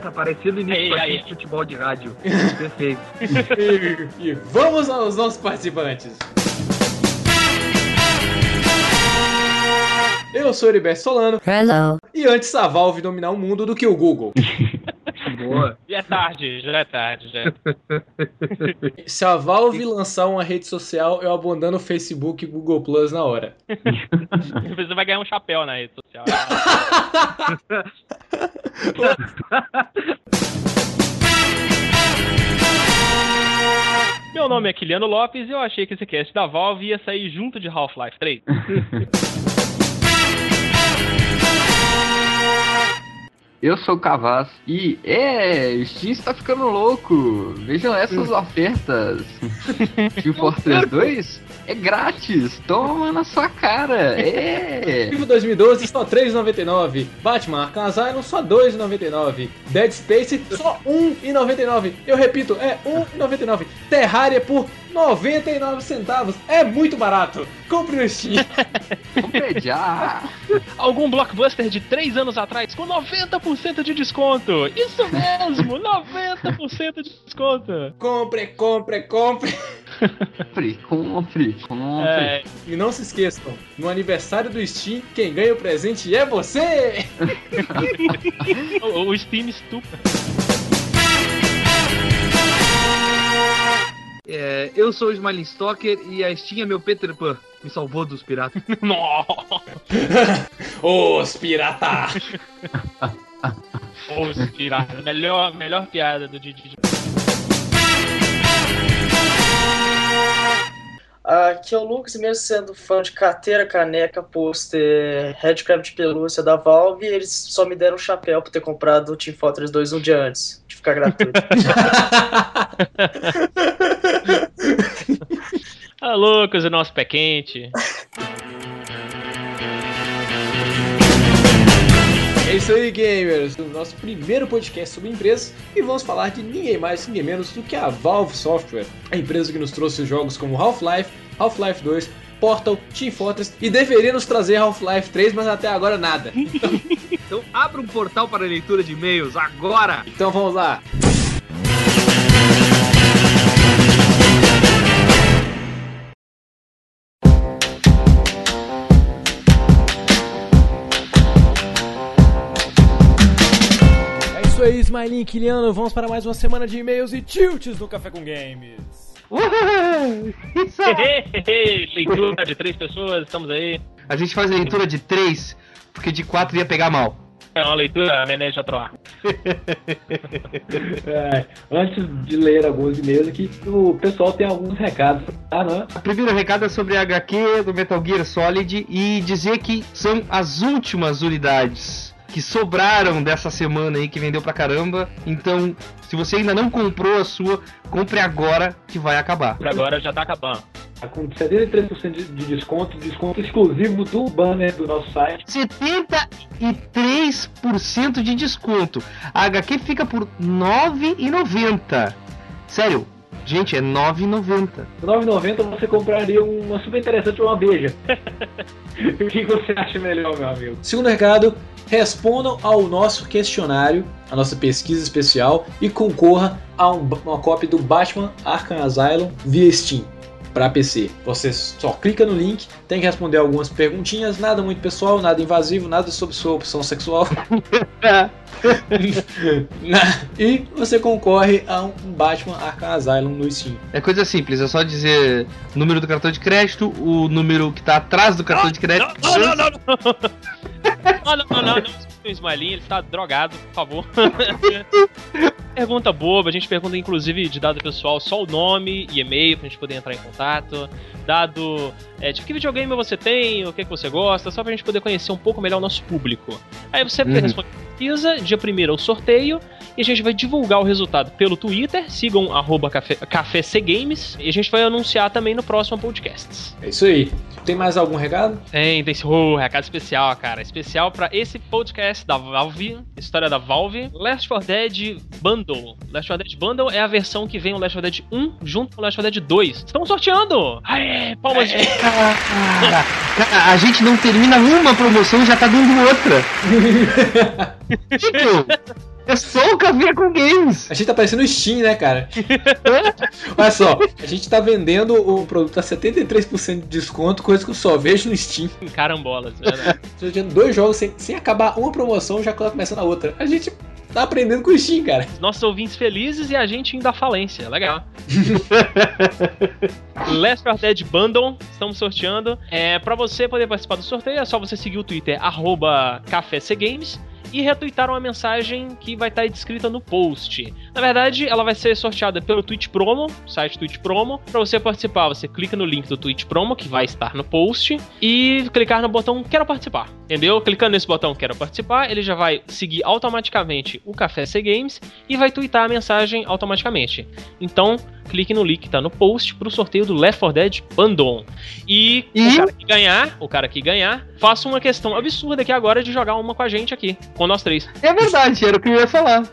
tá parecendo início de futebol de rádio. Perfeito. e, e vamos aos nossos participantes. Eu sou o Heriberto Solano. Hello. E antes a Valve dominar o mundo do que o Google. Boa. Já é tarde, já é tarde, já. é Se a Valve lançar uma rede social, eu abandono o Facebook e Google Plus na hora. Você vai ganhar um chapéu na rede social. Meu nome é Kiliano Lopes e eu achei que esse cast da Valve ia sair junto de Half-Life 3. Eu sou o Cavaz e é, o Steam está ficando louco. Vejam essas ofertas. Team Fortress 2 é grátis. Toma na sua cara. É. FIFA 2012 só 3,99. Batman Arkham Asylum só 2,99. Dead Space só 1,99. Eu repito, é 1,99. Terraria por 99 centavos. É muito barato. Compre no Steam. Compre já. Algum blockbuster de 3 anos atrás com 90% de desconto. Isso mesmo, 90% de desconto. Compre, compre, compre. Compre, compre, compre. É, E não se esqueçam, no aniversário do Steam, quem ganha o presente é você! o, o Steam estupra. É, eu sou o Smiling Stalker e a Steam é meu Peter Pan. Me salvou dos piratas. Os pirata! os piratas. Melhor, melhor piada do Didi. Aqui é o Lucas, e mesmo sendo fã de carteira, caneca, pôster, headcraft de pelúcia da Valve, eles só me deram um chapéu por ter comprado o Team Fortress 2 um dia antes de ficar gratuito. Ah, Lucas, o nosso pé quente. É isso aí, gamers! O nosso primeiro podcast sobre empresas e vamos falar de ninguém mais, ninguém menos do que a Valve Software, a empresa que nos trouxe jogos como Half-Life, Half-Life 2, Portal, Team Fortress e deveria nos trazer Half-Life 3, mas até agora nada. Então abra um portal para leitura de e-mails agora! Então vamos lá! É isso e Kiliano. Vamos para mais uma semana de e-mails e tilts no Café com Games. Leitura de três pessoas, estamos aí. A gente faz a leitura de três, porque de quatro ia pegar mal. É uma leitura Menezes a Troar. É, antes de ler alguns e-mails aqui, o pessoal tem alguns recados. Ah, não? O primeiro recado é sobre a HQ do Metal Gear Solid e dizer que são as últimas unidades que sobraram dessa semana aí que vendeu pra caramba. Então, se você ainda não comprou a sua, compre agora que vai acabar. Por agora já tá acabando. Tá com 73% de, de desconto, desconto exclusivo do banner do nosso site. 73% de desconto. A HQ fica por R$ 9,90. Sério, gente, é R$ 9,90. Por 9,90 você compraria uma super interessante uma beija. o que você acha melhor, meu amigo? Segundo recado, respondam ao nosso questionário, a nossa pesquisa especial e concorra a um- uma cópia do Batman Arkham Asylum via Steam para PC. Você só clica no link, tem que responder algumas perguntinhas, nada muito pessoal, nada invasivo, nada sobre sua opção sexual. e você concorre a um Batman Arkham Asylum no Steam. É coisa simples, é só dizer o número do cartão de crédito, o número que tá atrás do cartão de crédito. Não, não, não, não, não. Não, não, não, não, não. O Smilinho, ele tá drogado, por favor. pergunta boba, a gente pergunta inclusive de dado pessoal só o nome e e-mail pra gente poder entrar em contato. Dado, é, tipo, que videogame você tem, o que, que você gosta, só pra gente poder conhecer um pouco melhor o nosso público. Aí você Uhum. responde pesquisa, dia primeiro é o sorteio, e a gente vai divulgar o resultado pelo Twitter. Sigam arroba café, café Games e a gente vai anunciar também no próximo podcast. É isso aí. Tem mais algum recado? Tem, tem esse oh, recado especial, cara. Especial pra esse podcast da Valve, história da Valve, Last 4 Dead Bundle. Last 4 Dead Bundle é a versão que vem o Last 4 Dead 1 junto com o Last 4 Dead 2. Estamos sorteando! Aê, palmas de... Cara, cara, a gente não termina uma promoção e já tá dando outra. É só o café com games. A gente tá parecendo o Steam, né, cara? Olha só, a gente tá vendendo o produto a 73% de desconto, coisa que eu só vejo no Steam. Carambolas, é verdade. Tô vendendo dois jogos sem, sem acabar uma promoção, já começando a outra. A gente tá aprendendo com o Steam, cara. Nossos ouvintes felizes e a gente indo à falência. Legal. Last 4 Dead Bundle, estamos sorteando. É, para você poder participar do sorteio, é só você seguir o Twitter, arroba CaféCGames e retweetar uma mensagem que vai estar descrita no post. Na verdade, ela vai ser sorteada pelo Twitch Promo, site Twitch Promo. Para você participar, você clica no link do Twitch Promo, que vai estar no post, e clicar no botão Quero Participar. Entendeu? Clicando nesse botão Quero Participar, ele já vai seguir automaticamente o Café C Games e vai twittar a mensagem automaticamente. Então, clique no link que tá no post pro sorteio do Left 4 Dead Bundle. E, E? o cara que ganhar, o cara que ganhar, faça uma questão absurda aqui agora de jogar uma com a gente aqui, com nós três. É verdade, era o que eu ia falar.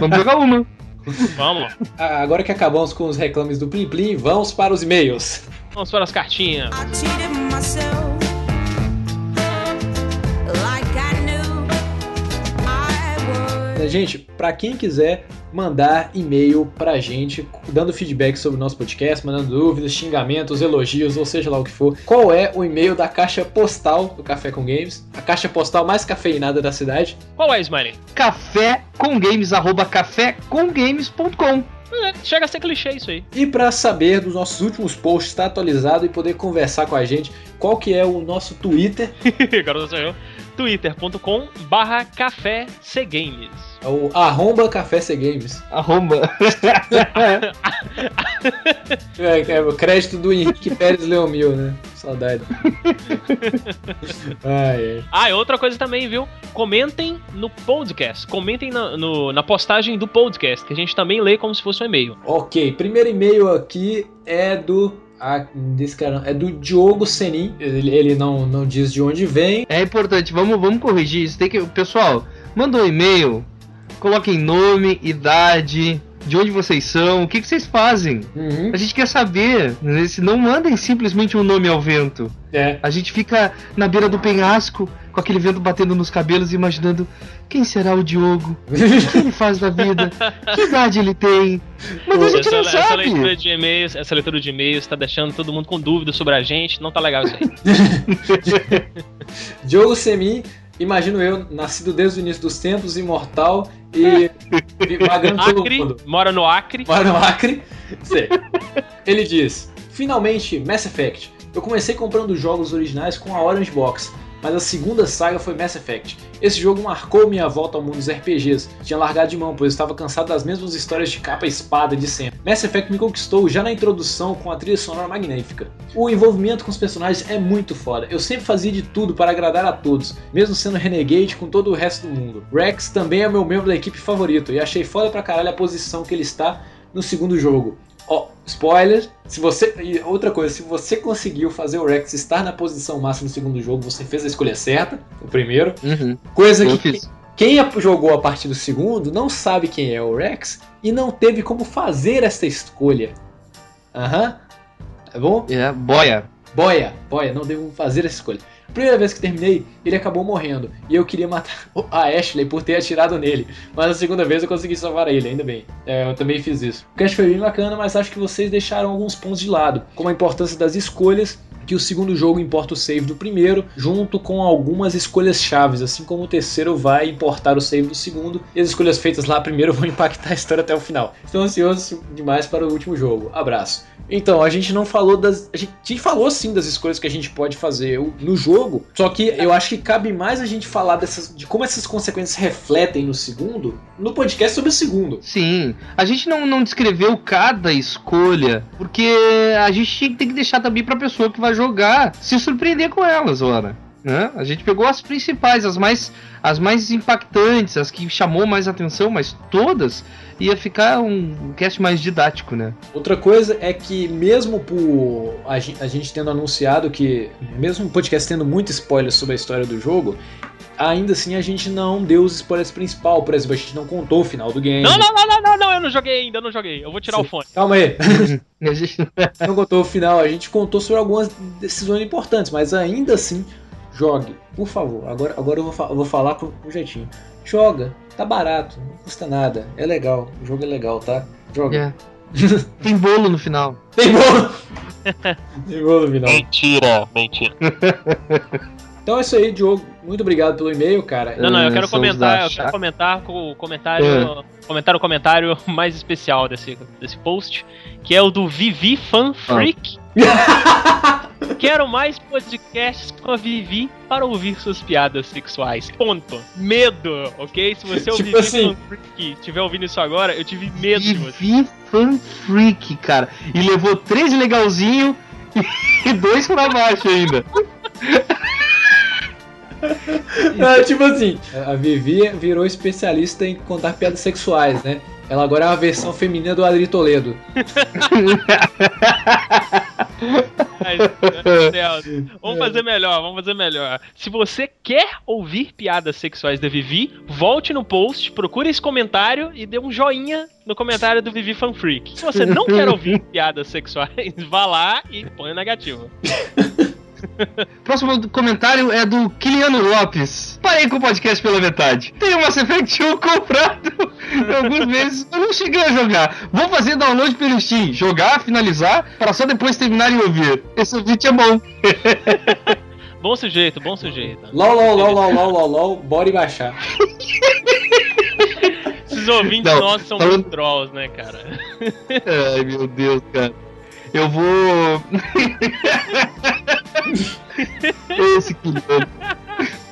Vamos jogar uma. Vamos, Agora que acabamos com os reclames do Plim Plim, vamos para os e-mails. vamos para as cartinhas. I Would. Gente, pra quem quiser mandar e-mail pra gente, dando feedback sobre o nosso podcast, mandando dúvidas, xingamentos, elogios, ou seja lá o que for, qual é o e-mail da caixa postal do Café com Games? A caixa postal mais cafeinada da cidade? Qual é, Smiley? Café com games, arroba cafécomgames.com. É, chega a ser clichê isso aí. E pra saber dos nossos últimos posts, estar atualizado e poder conversar com a gente, qual que é o nosso Twitter? Eu. twitter.com barra café Games. É o arromba Café C Games. Arromba. É, é o crédito do Henrique Pérez Leomil, né? Saudade. Ai, ai. Ah, e outra coisa também, viu? Comentem no podcast. Comentem na, no- na postagem do podcast, que a gente também lê como se fosse um e-mail. Ok, primeiro e-mail aqui é do. Ah, desse cara, é do Diogo Senin. Ele, ele não, não diz de onde vem. É importante, vamos, vamos corrigir isso. Tem que, pessoal, manda um e-mail, coloquem nome, idade, de onde vocês são, o que, que vocês fazem. Uhum, A gente quer saber, né? Não mandem simplesmente um nome ao vento. é. A gente fica na beira do penhasco, com aquele vento batendo nos cabelos, imaginando quem será o Diogo, o que ele faz da vida, que idade ele tem. Mas a gente Essa, não essa leitura sabe. de e-mails, essa leitura de e-mails tá deixando todo mundo com dúvida sobre a gente. Não tá legal isso aí. Diogo Semin, imagino eu, nascido desde o início dos tempos, imortal e e vagando todo Acre, mundo. mora no Acre. Mora no Acre. Sei. Ele diz: Finalmente, Mass Effect. Eu comecei comprando jogos originais com a Orange Box, mas a segunda saga foi Mass Effect. Esse jogo marcou minha volta ao mundo dos RPGs. Tinha largado de mão, pois estava cansado das mesmas histórias de capa e espada de sempre. Mass Effect me conquistou já na introdução com a trilha sonora magnífica. O envolvimento com os personagens é muito foda. Eu sempre fazia de tudo para agradar a todos, mesmo sendo Renegade com todo o resto do mundo. Rex também é meu membro da equipe favorito e achei foda pra caralho a posição que ele está no segundo jogo. Ó, spoiler, se você. E outra coisa, se você conseguiu fazer o Rex estar na posição máxima no segundo jogo, você fez a escolha certa, o primeiro. Uhum, Coisa eu que fiz. quem jogou a partir do segundo não sabe quem é o Rex e não teve como fazer esta escolha. Aham. Tá bom? É, boia. Boia, boia, não devo fazer essa escolha. Primeira vez que terminei, ele acabou morrendo. E eu queria matar a Ashley por ter atirado nele. Mas a segunda vez eu consegui salvar ele, ainda bem. É, eu também fiz isso. O cast foi bem bacana, mas acho que vocês deixaram alguns pontos de lado. Como a importância das escolhas, que o segundo jogo importa o save do primeiro, junto com algumas escolhas chaves, assim como o terceiro vai importar o save do segundo, e as escolhas feitas lá primeiro vão impactar a história até o final. Estou ansioso demais para o último jogo. Abraço. Então, a gente não falou das. A gente falou sim das escolhas que a gente pode fazer no jogo, só que eu acho que cabe mais a gente falar dessas, de como essas consequências refletem no segundo, no podcast sobre o segundo. Sim, a gente não, não descreveu cada escolha, porque a gente tem que deixar também pra pessoa que vai jogar se surpreender com elas, ora. Né? A gente pegou as principais, as mais, as mais impactantes, as que chamou mais atenção, mas todas ia ficar um cast mais didático, né? Outra coisa é que mesmo por a gen- a gente tendo anunciado que, mesmo o podcast tendo muito spoiler sobre a história do jogo, ainda assim a gente não deu os spoilers principal. Por exemplo, a gente não contou o final do game. Não, não, não, não, não, não, eu não joguei ainda, eu não joguei. Eu vou tirar o fone. Calma aí. A gente- não contou o final, a gente contou sobre algumas decisões importantes, mas ainda assim, jogue, por favor. Agora, agora eu vou, fa- eu vou falar com com jeitinho. Joga, tá barato, não custa nada, é legal, o jogo é legal, tá? Joga. É. Tem bolo no final. Tem bolo! Tem bolo no final. Mentira, mentira. Então é isso aí, Diogo. Muito obrigado pelo e-mail, cara. Não, não, eu Ah, quero são comentar, eu quero comentar com o comentário, É. comentar o comentário mais especial desse, desse post, que é o do Vivi Fan Freak. Quero mais podcasts com a Vivi para ouvir suas piadas sexuais. Ponto. Medo, ok? Se você é o Tipo Vivi assim. Fan Freak estiver ouvindo isso agora, eu tive medo de você. Vivi Fan Freak, cara. E levou três legalzinho e dois pra baixo ainda. É, tipo assim, a Vivi virou especialista em contar piadas sexuais, né? Ela agora é a versão feminina do Adri Toledo. Ai. Vamos fazer melhor, vamos fazer melhor. Se você quer ouvir piadas sexuais da Vivi, volte no post, procure esse comentário e dê um joinha no comentário do Vivi Fan Freak. Se você não quer ouvir piadas sexuais, vá lá e põe o negativo. Próximo comentário é do Kiliano Lopes. Parei com o podcast pela metade. Tenho Mass Effect 1 comprado alguns meses. Eu não cheguei a jogar. Vou fazer download pelo Steam. Jogar, finalizar, para só depois terminar e ouvir. Esse vídeo é bom. Bom sujeito, bom sujeito. LOL, LOL, LOL, LOL, LOL, LOL, LOL, bora e baixar. Esses ouvintes Não, nossos são falando- trolls, né, cara? Ai, meu Deus, cara. Eu vou. Esse Kiliano.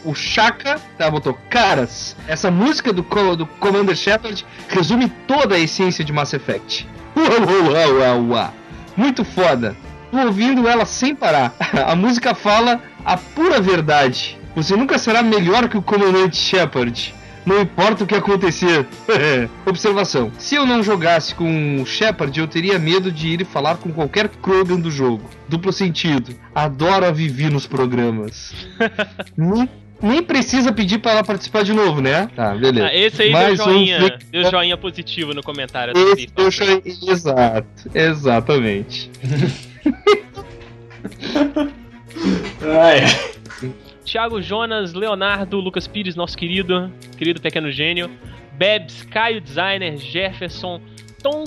O Chaka, tá, botou caras. Essa música do, do Commander Shepard resume toda a essência de Mass Effect. Uau, uau, uau. Muito foda. Tô ouvindo ela sem parar. A música fala a pura verdade. Você nunca será melhor que o Comandante Shepard. Não importa o que acontecer. Observação: se eu não jogasse com o Shepard, eu teria medo de ir falar com qualquer Krogan do jogo. Duplo sentido. Adoro a Vivi nos programas. nem, nem precisa pedir pra ela participar de novo, né? Tá, beleza. Ah, esse aí Mais deu um joinha, freak- deu joinha positivo no comentário do Esse Vivi eu Fan Freak. achei- Exato, exatamente. Ai, Thiago Jonas, Leonardo, Lucas Pires, nosso querido, querido pequeno gênio, Bebs, Caio Designer, Jefferson, Tom,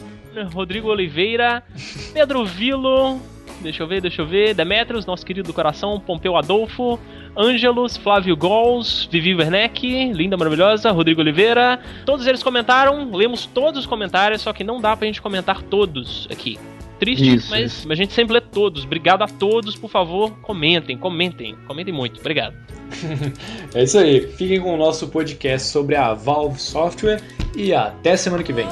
Rodrigo Oliveira, Pedro Vilo, deixa eu ver, deixa eu ver, Demetrios, nosso querido do coração, Pompeu Adolfo, Ângelos, Flávio Gols, Vivi Werneck, linda, maravilhosa, Rodrigo Oliveira, todos eles comentaram, lemos todos os comentários, só que não dá pra gente comentar todos aqui. Triste, Isso, mas isso. a gente sempre lê todos. Obrigado a todos, por favor, comentem, comentem, comentem muito. Obrigado. é isso aí. Fiquem com o nosso podcast sobre a Valve Software e até semana que vem.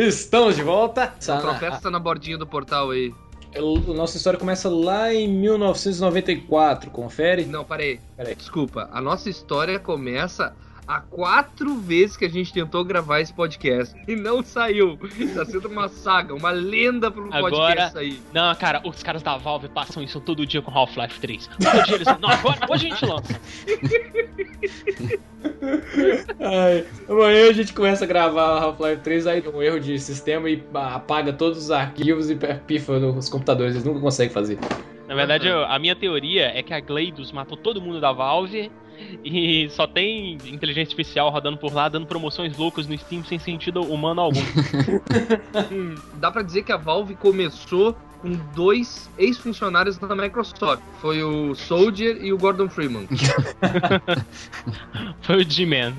Estamos de volta. O profeta tá na bordinha do portal aí. A, a nossa história começa lá em 1994. Confere? Não, parei. Peraí. Desculpa, a nossa história começa há quatro vezes que a gente tentou gravar esse podcast e não saiu. Tá sendo uma saga, uma lenda pro Agora- podcast sair. Não, cara, os caras da Valve passam isso todo dia com Half-Life 3. Todo dia eles. Não, agora, hoje a gente lança. Ai, amanhã a gente começa a gravar Half-Life 3, aí dá um erro de sistema e apaga todos os arquivos e pifa nos computadores. Eles nunca conseguem fazer. Na verdade, eu- a minha teoria é que a Gleidos matou todo mundo da Valve E só tem inteligência artificial rodando por lá, dando promoções loucas no Steam sem sentido humano algum. Dá pra dizer que a Valve começou com dois ex-funcionários da Microsoft. Foi o Soldier e o Gordon Freeman. Foi o G-Man.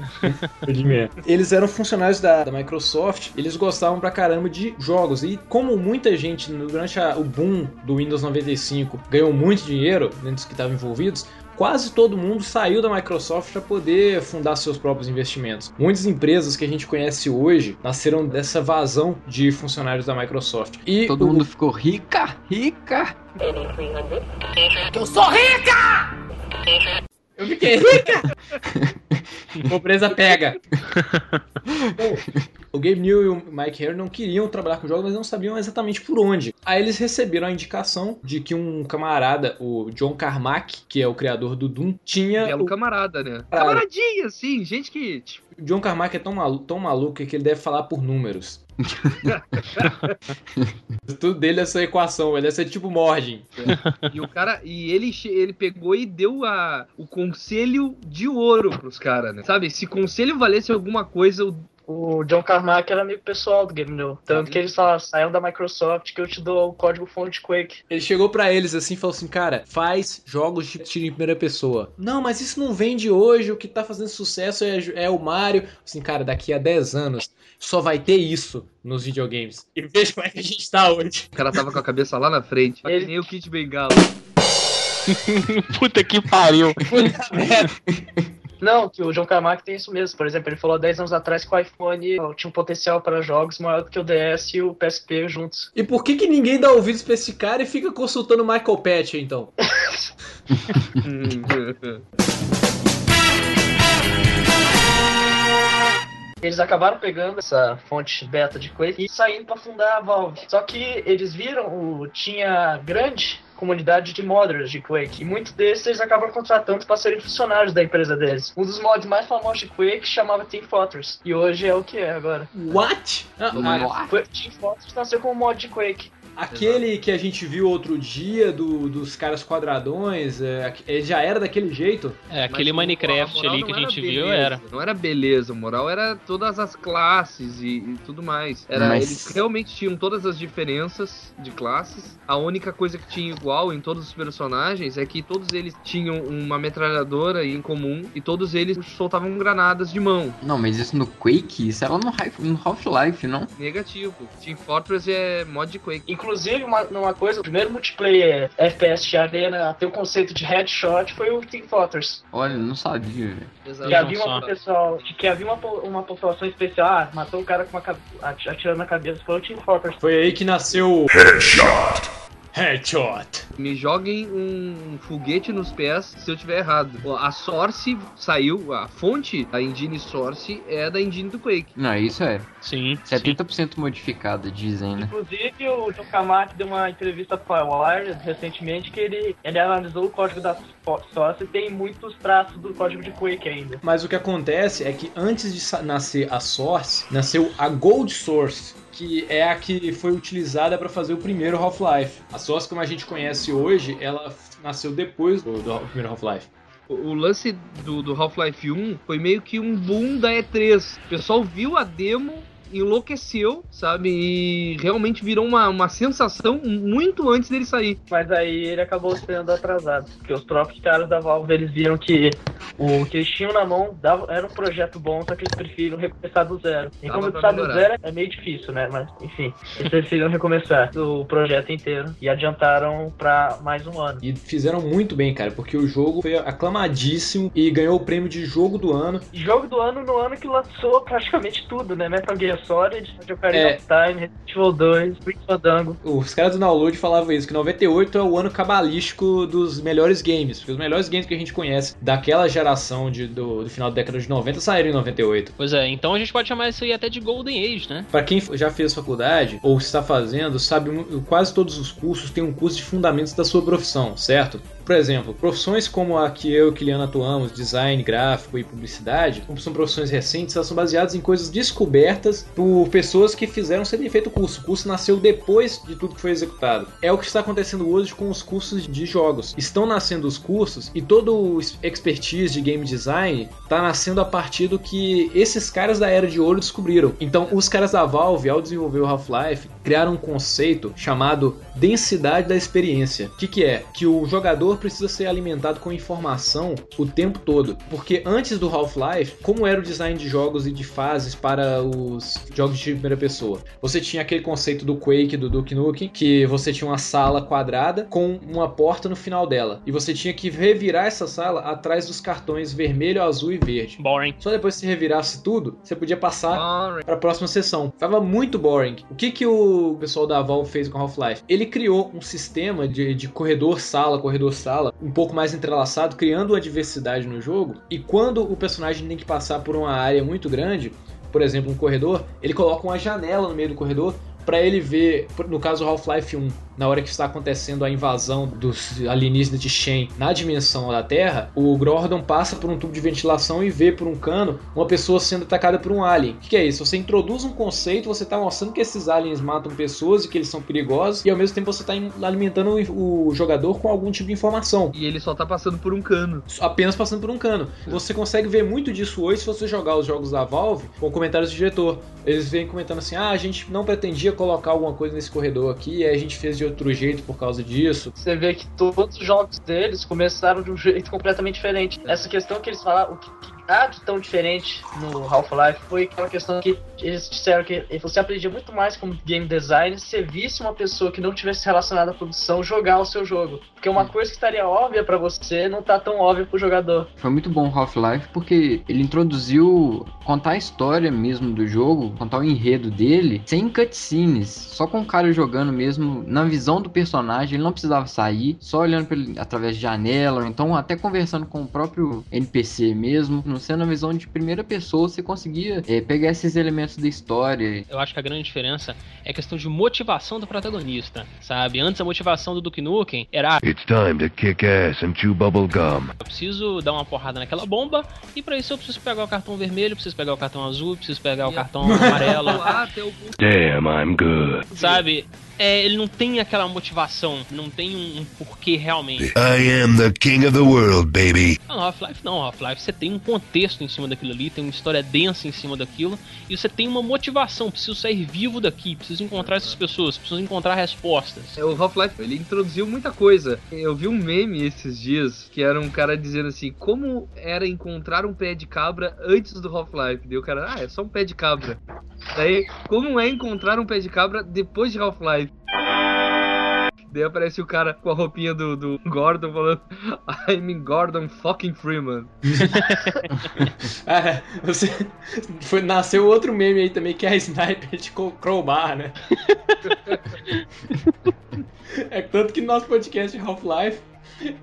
Eles eram funcionários da, da Microsoft, eles gostavam pra caramba de jogos. E como muita gente, durante a- o boom do Windows 95, ganhou muito dinheiro, dentro dos que estavam envolvidos, quase todo mundo saiu da Microsoft para poder fundar seus próprios investimentos. Muitas empresas que a gente conhece hoje nasceram dessa vazão de funcionários da Microsoft. E Todo o- mundo ficou rica, rica. Eu fiquei rica! Pobreza pega! o Gabe New e o Mike Harry não queriam trabalhar com jogos, mas não sabiam exatamente por onde. Aí eles receberam a indicação de que um camarada, o John Carmack, que é o criador do Doom, tinha. Belo O, camarada, né? Caralho. Camaradinha, assim, gente que. tipo, John Carmack é tão maluco, tão maluco que ele deve falar por números. Tudo dele é essa equação, ele deve ser tipo Mordin. E o cara. E ele, ele pegou e deu a, o conselho de ouro pros caras, né? Sabe? Se conselho valesse alguma coisa, o O John Carmack era amigo pessoal do Game New. Tanto que eles falaram, saiam da Microsoft que eu te dou o código fonte de Quake. Ele chegou pra eles assim e falou assim: Cara, faz jogos de tiro em primeira pessoa. Não, mas isso não vende hoje. O que tá fazendo sucesso é, é o Mario. Assim, cara, daqui a 10 anos só vai ter isso nos videogames. E veja como é que a gente tá hoje. o cara tava com a cabeça lá na frente. Ele- Que nem o Kit Bengala. Puta que pariu. Não, que o John Carmack tem isso mesmo. Por exemplo, ele falou 10 anos atrás que o iPhone tinha um potencial para jogos maior do que o DS e o PSP juntos. E por que, que ninguém dá ouvidos pra esse cara e fica consultando o Michael Patch, então? Eles acabaram pegando essa fonte beta de Quake e saindo para fundar a Valve. Só que eles viram, o, tinha grande comunidade de modders de Quake. E muitos desses eles acabaram contratando para serem funcionários da empresa deles. Um dos mods mais famosos de Quake chamava Team Fortress. E hoje é o que é agora. What? Ah, ah, Team Fortress nasceu como mod de Quake. Aquele que a gente viu outro dia do- dos caras quadradões, é, ele já era daquele jeito? É, aquele Mas o- Minecraft moral ali que não a gente era viu beleza, era. Não era beleza, a moral era todas as classes e, e tudo mais. Era, Mas- Eles realmente tinham todas as diferenças de classes. A única coisa que tinha igual em todos os personagens é que todos eles tinham uma metralhadora em comum e todos eles soltavam granadas de mão. Não, mas isso no Quake, isso era no Half-Life, não? Negativo. Team Fortress é mod de Quake. Inclusive, uma, uma coisa, o primeiro multiplayer FPS de arena a ter o conceito de headshot foi o Team Fortress. Olha, não sabia, velho. Que havia uma pessoal, que havia uma, uma população especial, ah, matou o cara com uma atirando na cabeça, foi o Team Fortress. Foi aí que nasceu. Headshot! Headshot! Me joguem um foguete nos pés se eu tiver errado. A Source saiu, a fonte da engine Source é da engine do Quake. Não, isso é Sim. sim. 70% modificada, dizem, né? Inclusive, o John deu uma entrevista para o Wired recentemente que ele, ele analisou o código da Source e tem muitos traços do código de Quake ainda. Mas o que acontece é que antes de nascer a Source, nasceu a Gold Source, que é a que foi utilizada para fazer o primeiro Half-Life. A Source, como a gente conhece hoje, ela nasceu depois do, do primeiro Half-Life. O o lance do, do Half-Life 1 foi meio que um boom da E3. O pessoal viu a demo, enlouqueceu, sabe? E realmente virou uma, uma sensação muito antes dele sair. Mas aí ele acabou sendo atrasado, porque os próprios caras da Valve eles viram que o que eles tinham na mão dava, era um projeto bom, só que eles preferiram recomeçar do zero. E tu sabe, do zero é meio difícil, né? Mas enfim, eles preferiram recomeçar o projeto inteiro e adiantaram pra mais um ano. E fizeram muito bem, cara, porque o jogo foi aclamadíssimo e ganhou o prêmio de jogo do ano. Jogo do ano no ano que lançou praticamente tudo, né? Metal Gear Solid, Ocarina É. of Time, Resident Evil 2, Grim Fandango. Os caras do download falavam isso, que 98 é o ano cabalístico dos melhores games, porque os melhores games que a gente conhece daquela geração de, do, do final da década de 90 saíram em 98. Pois é, então a gente pode chamar isso aí até de Golden Age, né? Pra quem já fez faculdade ou está fazendo, sabe, quase todos os cursos têm um curso de fundamentos da sua profissão, certo? Por exemplo, profissões como a que eu e Kiliana atuamos, design gráfico e publicidade, como são profissões recentes, elas são baseadas em coisas descobertas por pessoas que fizeram sem ter feito o curso. O curso nasceu depois de tudo que foi executado. É o que está acontecendo hoje com os cursos de jogos. Estão nascendo os cursos e todo o expertise de game design tá nascendo a partir do que esses caras da Era de Ouro descobriram. Então, os caras da Valve, ao desenvolver o Half-Life, criaram um conceito chamado densidade da experiência. O que, que é? Que o jogador precisa ser alimentado com informação o tempo todo. Porque antes do Half-Life, como era o design de jogos e de fases para os jogos de primeira pessoa? Você tinha aquele conceito do Quake, do Duke Nukem, que você tinha uma sala quadrada com uma porta no final dela. E você tinha que revirar essa sala atrás dos cartões vermelho, azul e verde. Boring. Só depois que você revirasse tudo, você podia passar para a próxima sessão. Tava muito boring. O que que o pessoal da Valve fez com Half-Life? Ele criou um sistema de, de corredor-sala, corredor-sala, um pouco mais entrelaçado, criando uma diversidade no jogo. E quando o personagem tem que passar por uma área muito grande, por exemplo, um corredor, ele coloca uma janela no meio do corredor para ele ver, no caso Half-Life 1, na hora que está acontecendo a invasão dos alienígenas de Shen na dimensão da Terra, o Gordon passa por um tubo de ventilação e vê por um cano uma pessoa sendo atacada por um alien. O que é isso? Você introduz um conceito, você está mostrando que esses aliens matam pessoas e que eles são perigosos, e ao mesmo tempo você está alimentando o jogador com algum tipo de informação. E ele só tá passando por um cano. Apenas passando por um cano. Você consegue ver muito disso hoje se você jogar os jogos da Valve com comentários do diretor. Eles vêm comentando assim: ah, a gente não pretendia colocar alguma coisa nesse corredor aqui, e a gente fez de outro jeito por causa disso. Você vê que todos os jogos deles começaram de um jeito completamente diferente. Essa questão que eles falaram, o que, que de tão diferente no Half-Life foi aquela questão que eles disseram que você aprendia muito mais como game designer se você visse uma pessoa que não tivesse relacionada à produção jogar o seu jogo. Porque uma coisa que estaria óbvia pra você não tá tão óbvia pro jogador. Foi muito bom o Half-Life porque ele introduziu contar a história mesmo do jogo, contar o enredo dele, sem cutscenes, só com o cara jogando mesmo na visão do personagem, ele não precisava sair, só olhando pra ele através de janela, ou então até conversando com o próprio NPC mesmo, não sendo a visão de primeira pessoa, você conseguia é, pegar esses elementos da história. Eu acho que a grande diferença é a questão de motivação do protagonista, sabe? Antes a motivação do Duke Nukem era, ah, It's time to kick ass and chew bubble gum. eu preciso dar uma porrada naquela bomba, e pra isso eu preciso pegar o cartão vermelho, preciso pegar o cartão azul, preciso pegar o cartão amarelo, o Damn, I'm good. sabe? É, ele não tem aquela motivação, não tem um, um porquê realmente. I am the king of the world, baby. Não, Half-Life não, Half-Life você tem um contexto em cima daquilo ali, tem uma história densa em cima daquilo, e você tem uma motivação, preciso sair vivo daqui, preciso encontrar essas pessoas, preciso encontrar respostas. É, O Half-Life, ele introduziu muita coisa. Eu vi um meme esses dias, que era um cara dizendo assim, como era encontrar um pé de cabra antes do Half-Life. Daí o cara, ah, é só um pé de cabra. Daí, como é encontrar um pé de cabra depois de Half-Life? Daí aparece o cara com a roupinha do, do Gordon falando I'm Gordon fucking Freeman. Ah, você foi, nasceu outro meme aí também que é a sniper de crowbar, né? é tanto que no nosso podcast Half-Life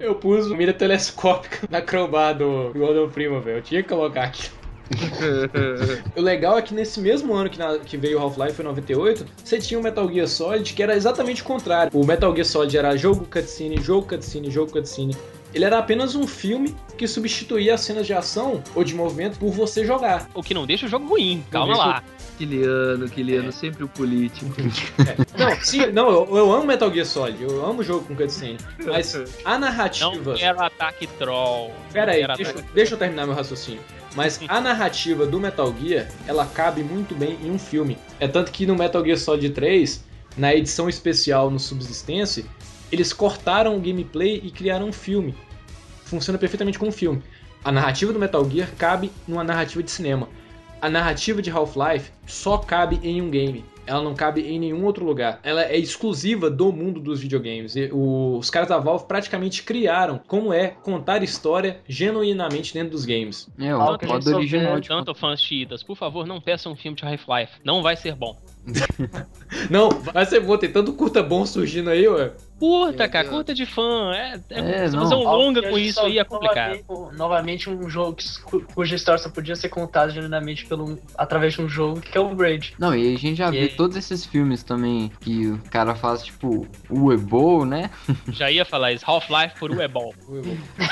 eu pus mira telescópica na crowbar do Gordon Freeman, velho. Eu tinha que colocar aqui. O legal é que nesse mesmo ano que, na- que veio o Half-Life, foi 98, você tinha o Metal Gear Solid que era exatamente o contrário. O Metal Gear Solid era jogo cutscene, jogo cutscene, jogo cutscene. Ele era apenas um filme que substituía as cenas de ação ou de movimento por você jogar. O que não deixa o jogo ruim, calma deixa o- lá. Kiliano, Kiliano, sempre o político. Não, sim, não, eu, eu amo Metal Gear Solid, eu amo jogo com cutscene. Mas a Não narrativa. quero ataque troll. Pera aí, Não deixa, ataque- deixa eu terminar meu raciocínio. Mas a narrativa do Metal Gear, ela cabe muito bem em um filme. É tanto que no Metal Gear Solid 3, na edição especial no Subsistência, eles cortaram o gameplay e criaram um filme. Funciona perfeitamente como um filme. A narrativa do Metal Gear cabe numa narrativa de cinema. A narrativa de Half-Life só cabe em um game. Ela não cabe em nenhum outro lugar. Ela é exclusiva do mundo dos videogames. E o- os caras da Valve praticamente criaram como é contar história genuinamente dentro dos games. É, o modo original vê de Tanto fãs chiitas, por favor, não peçam um filme de Half-Life. Não vai ser bom. Não, vai ser bom, tem tanto curta bom surgindo aí, ué. Curta, cara, curta de fã. É, é, É, se não. fazer um Algo longa com isso aí é complicado. Novamente, novamente um jogo que- cu- cuja história só podia ser contada genuinamente pelo, através de um jogo que é o Braid. Não, e a gente já E viu aí? todos esses filmes também que o cara faz, tipo, o Ebo, né? Já ia falar isso, Half-Life por Uebol.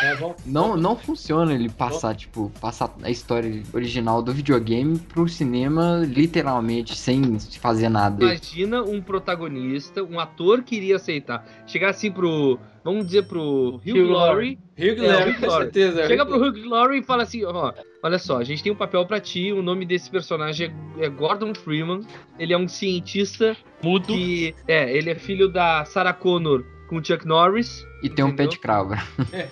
É bom. Não, não funciona ele passar, tipo, passar a história original do videogame pro cinema, literalmente, sem fazer nada. Imagina imagina um protagonista, um ator que iria aceitar. Chegar assim pro. Vamos dizer pro Hugh Hugh Laurie. Hugh É, Laurie, Hugh com certeza. Chega pro Hugh Laurie e fala assim: ó, olha só, a gente tem um papel pra ti. O nome desse personagem é é Gordon Freeman. Ele é um cientista Mudo. que. É, ele é filho da Sarah Connor com o Chuck Norris. E tem um pé Entendeu? de cabra.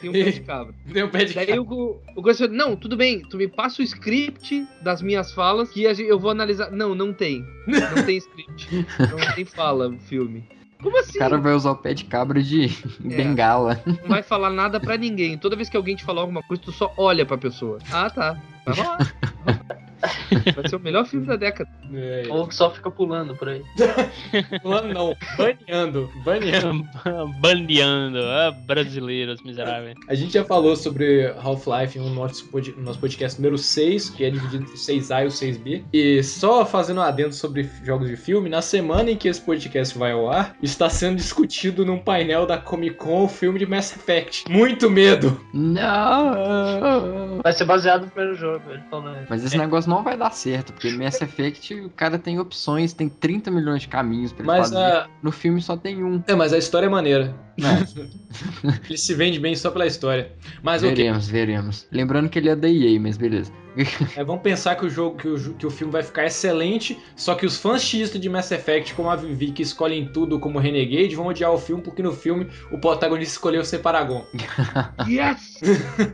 Tem um pé de cabra. Deu um pé de Daí o, o Gus falou, não, tudo bem, tu me passa o script das minhas falas que eu vou analisar. Não, não tem. Não tem script. Não tem fala o filme. Como assim? O cara vai usar o pé de cabra de É. bengala. Não vai falar nada pra ninguém. Toda vez que alguém te falar alguma coisa, tu só olha pra pessoa. Ah, tá. Vai lá. Vai ser o melhor filme da década. É, Ou só fica pulando por aí. Pulando não, baneando, baneando. Bandeando. Ah, brasileiros miseráveis. A gente já falou sobre Half-Life no nosso, no nosso podcast número 6, que é dividido entre o 6A e o 6B. E só fazendo um adendo sobre jogos de filme, na semana em que esse podcast vai ao ar, está sendo discutido num painel da Comic Con o filme de Mass Effect. Muito medo! Não! Vai ser baseado no primeiro jogo, ele falando. Mas esse negócio não vai dar certo, porque Mass Effect, o cara tem opções, tem 30 milhões de caminhos pra ele Mas fazer. a. No filme só tem um. É, mas a história é maneira. Né? Ele se vende bem só pela história. Mas veremos, veremos. Lembrando que ele é da EA, mas beleza. É, vamos pensar que o jogo, que o, que o filme vai ficar excelente, só que os fãs xistas de Mass Effect, como a Vivi, que escolhem tudo como Renegade, vão odiar o filme porque no filme o protagonista escolheu ser Paragon. Yes!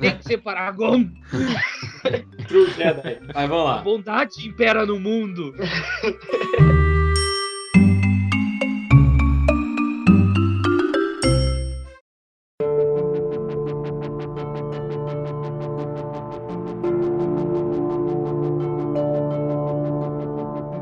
Tem que ser Paragon! True Jedi. Mas vamos A lá. bondade impera no mundo!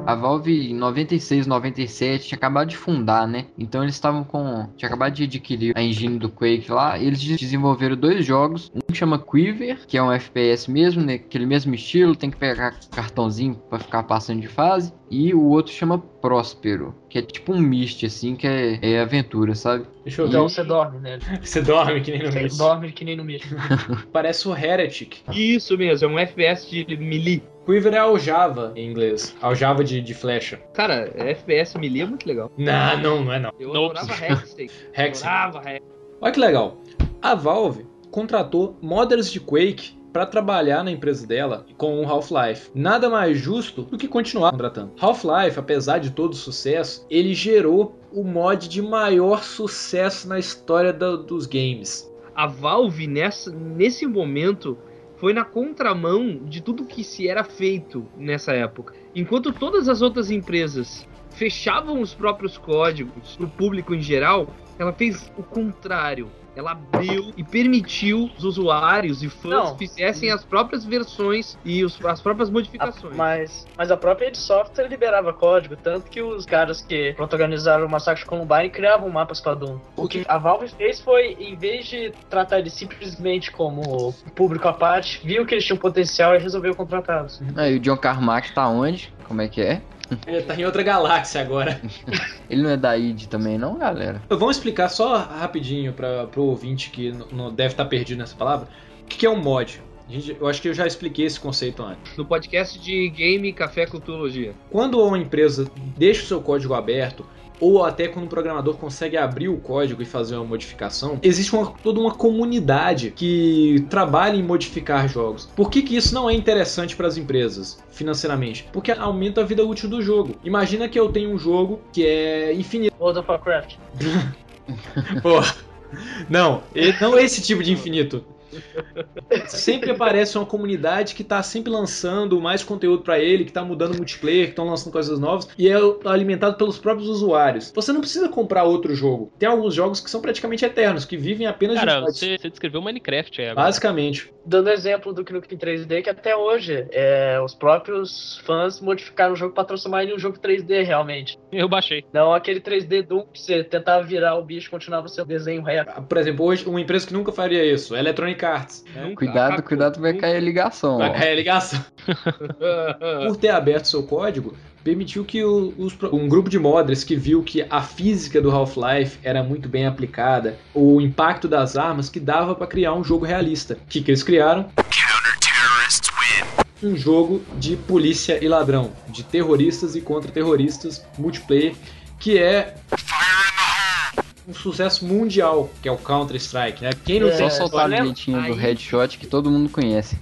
A Valve em 96, 97 tinha acabado de fundar, né? Então eles estavam com. Tinha acabado de adquirir a engine do Quake lá. E eles desenvolveram dois jogos. Um chama Quiver, que é um FPS mesmo, né? Aquele mesmo estilo, tem que pegar cartãozinho pra ficar passando de fase. E o outro chama Próspero, que é tipo um Myst, assim, que é, é aventura, sabe? Deixa eu ver. Então você dorme nele. Você dorme que nem no Você Myst. dorme que nem no mesmo. Parece o Heretic. Isso mesmo, é um FPS de melee. Quiver é aljava em inglês. Aljava de, de flecha. Cara, FPS melee é muito legal. Não, não, não é não. Eu Nope. adorava Hextech. Adorava Hex. Olha que legal. A Valve contratou modders de Quake para trabalhar na empresa dela com o Half-Life. Nada mais justo do que continuar contratando. Half-Life, apesar de todo o sucesso, ele gerou o mod de maior sucesso na história da- dos games. A Valve, nessa, nesse momento, foi na contramão de tudo que se era feito nessa época. Enquanto todas as outras empresas fechavam os próprios códigos para o público em geral, ela fez o contrário. Ela abriu e permitiu os usuários e fãs Não. fizessem as próprias versões e os- as próprias A- modificações. mas, mas a própria id Software liberava código, tanto que os caras que protagonizaram o Massacre de Columbine criavam mapas pra Doom. O que a Valve fez foi, em vez de tratar eles simplesmente como público à parte, viu que eles tinham potencial e resolveu contratá-los. Aí o John Carmack tá onde? Como é que é? Ele tá em outra galáxia agora. Ele não é da id também, não, galera? Vamos explicar só rapidinho para pro ouvinte que não- deve estar perdido nessa palavra. O que que é um mod? Gente- eu acho que eu já expliquei esse conceito antes. No podcast de Game Café Culturologia. Quando uma empresa deixa o seu código aberto, ou até quando um programador consegue abrir o código e fazer uma modificação, existe uma- toda uma comunidade que trabalha em modificar jogos. Por que, que isso não é interessante para as empresas financeiramente? Porque aumenta a vida útil do jogo. Imagina que eu tenho um jogo que é infinito. World of Warcraft. Pô, não, não esse tipo de infinito. Sempre aparece uma comunidade que tá sempre lançando mais conteúdo pra ele, que tá mudando o multiplayer, que estão lançando coisas novas e é alimentado pelos próprios usuários. Você não precisa comprar outro jogo. Tem alguns jogos que são praticamente eternos, que vivem apenas Cara, de você, você descreveu Minecraft aí agora. Basicamente. Dando exemplo do em 3D, que até hoje é, os próprios fãs modificaram o jogo pra transformar ele em um jogo 3D realmente. Eu baixei. Não aquele 3D Doom que você tentava virar o bicho e continuava sendo desenho reto. Por exemplo, hoje uma empresa que nunca faria isso, a Electronic Arts. Nunca. Cuidado, cuidado, vai cair a ligação. Vai ó. cair a ligação. Por ter aberto seu código, permitiu que o- os um grupo de modders que viu que a física do Half-Life era muito bem aplicada, o impacto das armas que dava para criar um jogo realista. O que, que eles criaram? Um jogo de polícia e ladrão, de terroristas e contra-terroristas, multiplayer. que é um sucesso mundial, que é o Counter-Strike, né? Quem não É, tem Só soltar o bilhetinho do headshot que todo mundo conhece.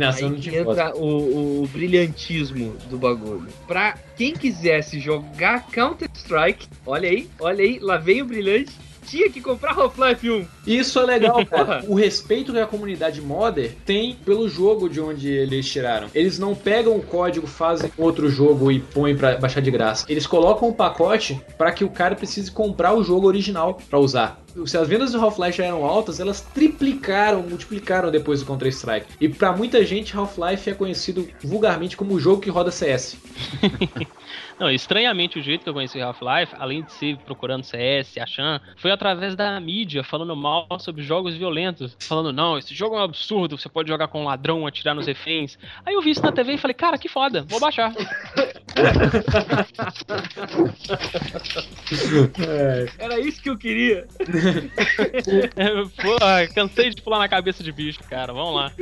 Aí entra o, o brilhantismo do bagulho. Pra quem quisesse jogar Counter-Strike, olha aí, olha aí, lá vem o brilhante, tinha que comprar Half-Life 1. Isso é legal, cara. O respeito que a comunidade modder tem pelo jogo de onde eles tiraram. Eles não pegam o código, fazem outro jogo e põem pra baixar de graça. Eles colocam o pacote pra que o cara precise comprar o jogo original pra usar. Se as vendas do Half-Life já eram altas, elas triplicaram, multiplicaram depois do Counter-Strike. E pra muita gente, Half-Life é conhecido vulgarmente como o jogo que roda CS. Não, estranhamente o jeito que eu conheci Half-Life, além de ser procurando CS, achando, foi através da mídia falando mal sobre jogos violentos. Falando, não, esse jogo é um absurdo, você pode jogar com um ladrão, atirar nos reféns. Aí eu vi isso na TV e falei, cara, que foda, vou baixar. Era isso que eu queria. Pô, cansei de pular na cabeça de bicho, cara, vamos lá.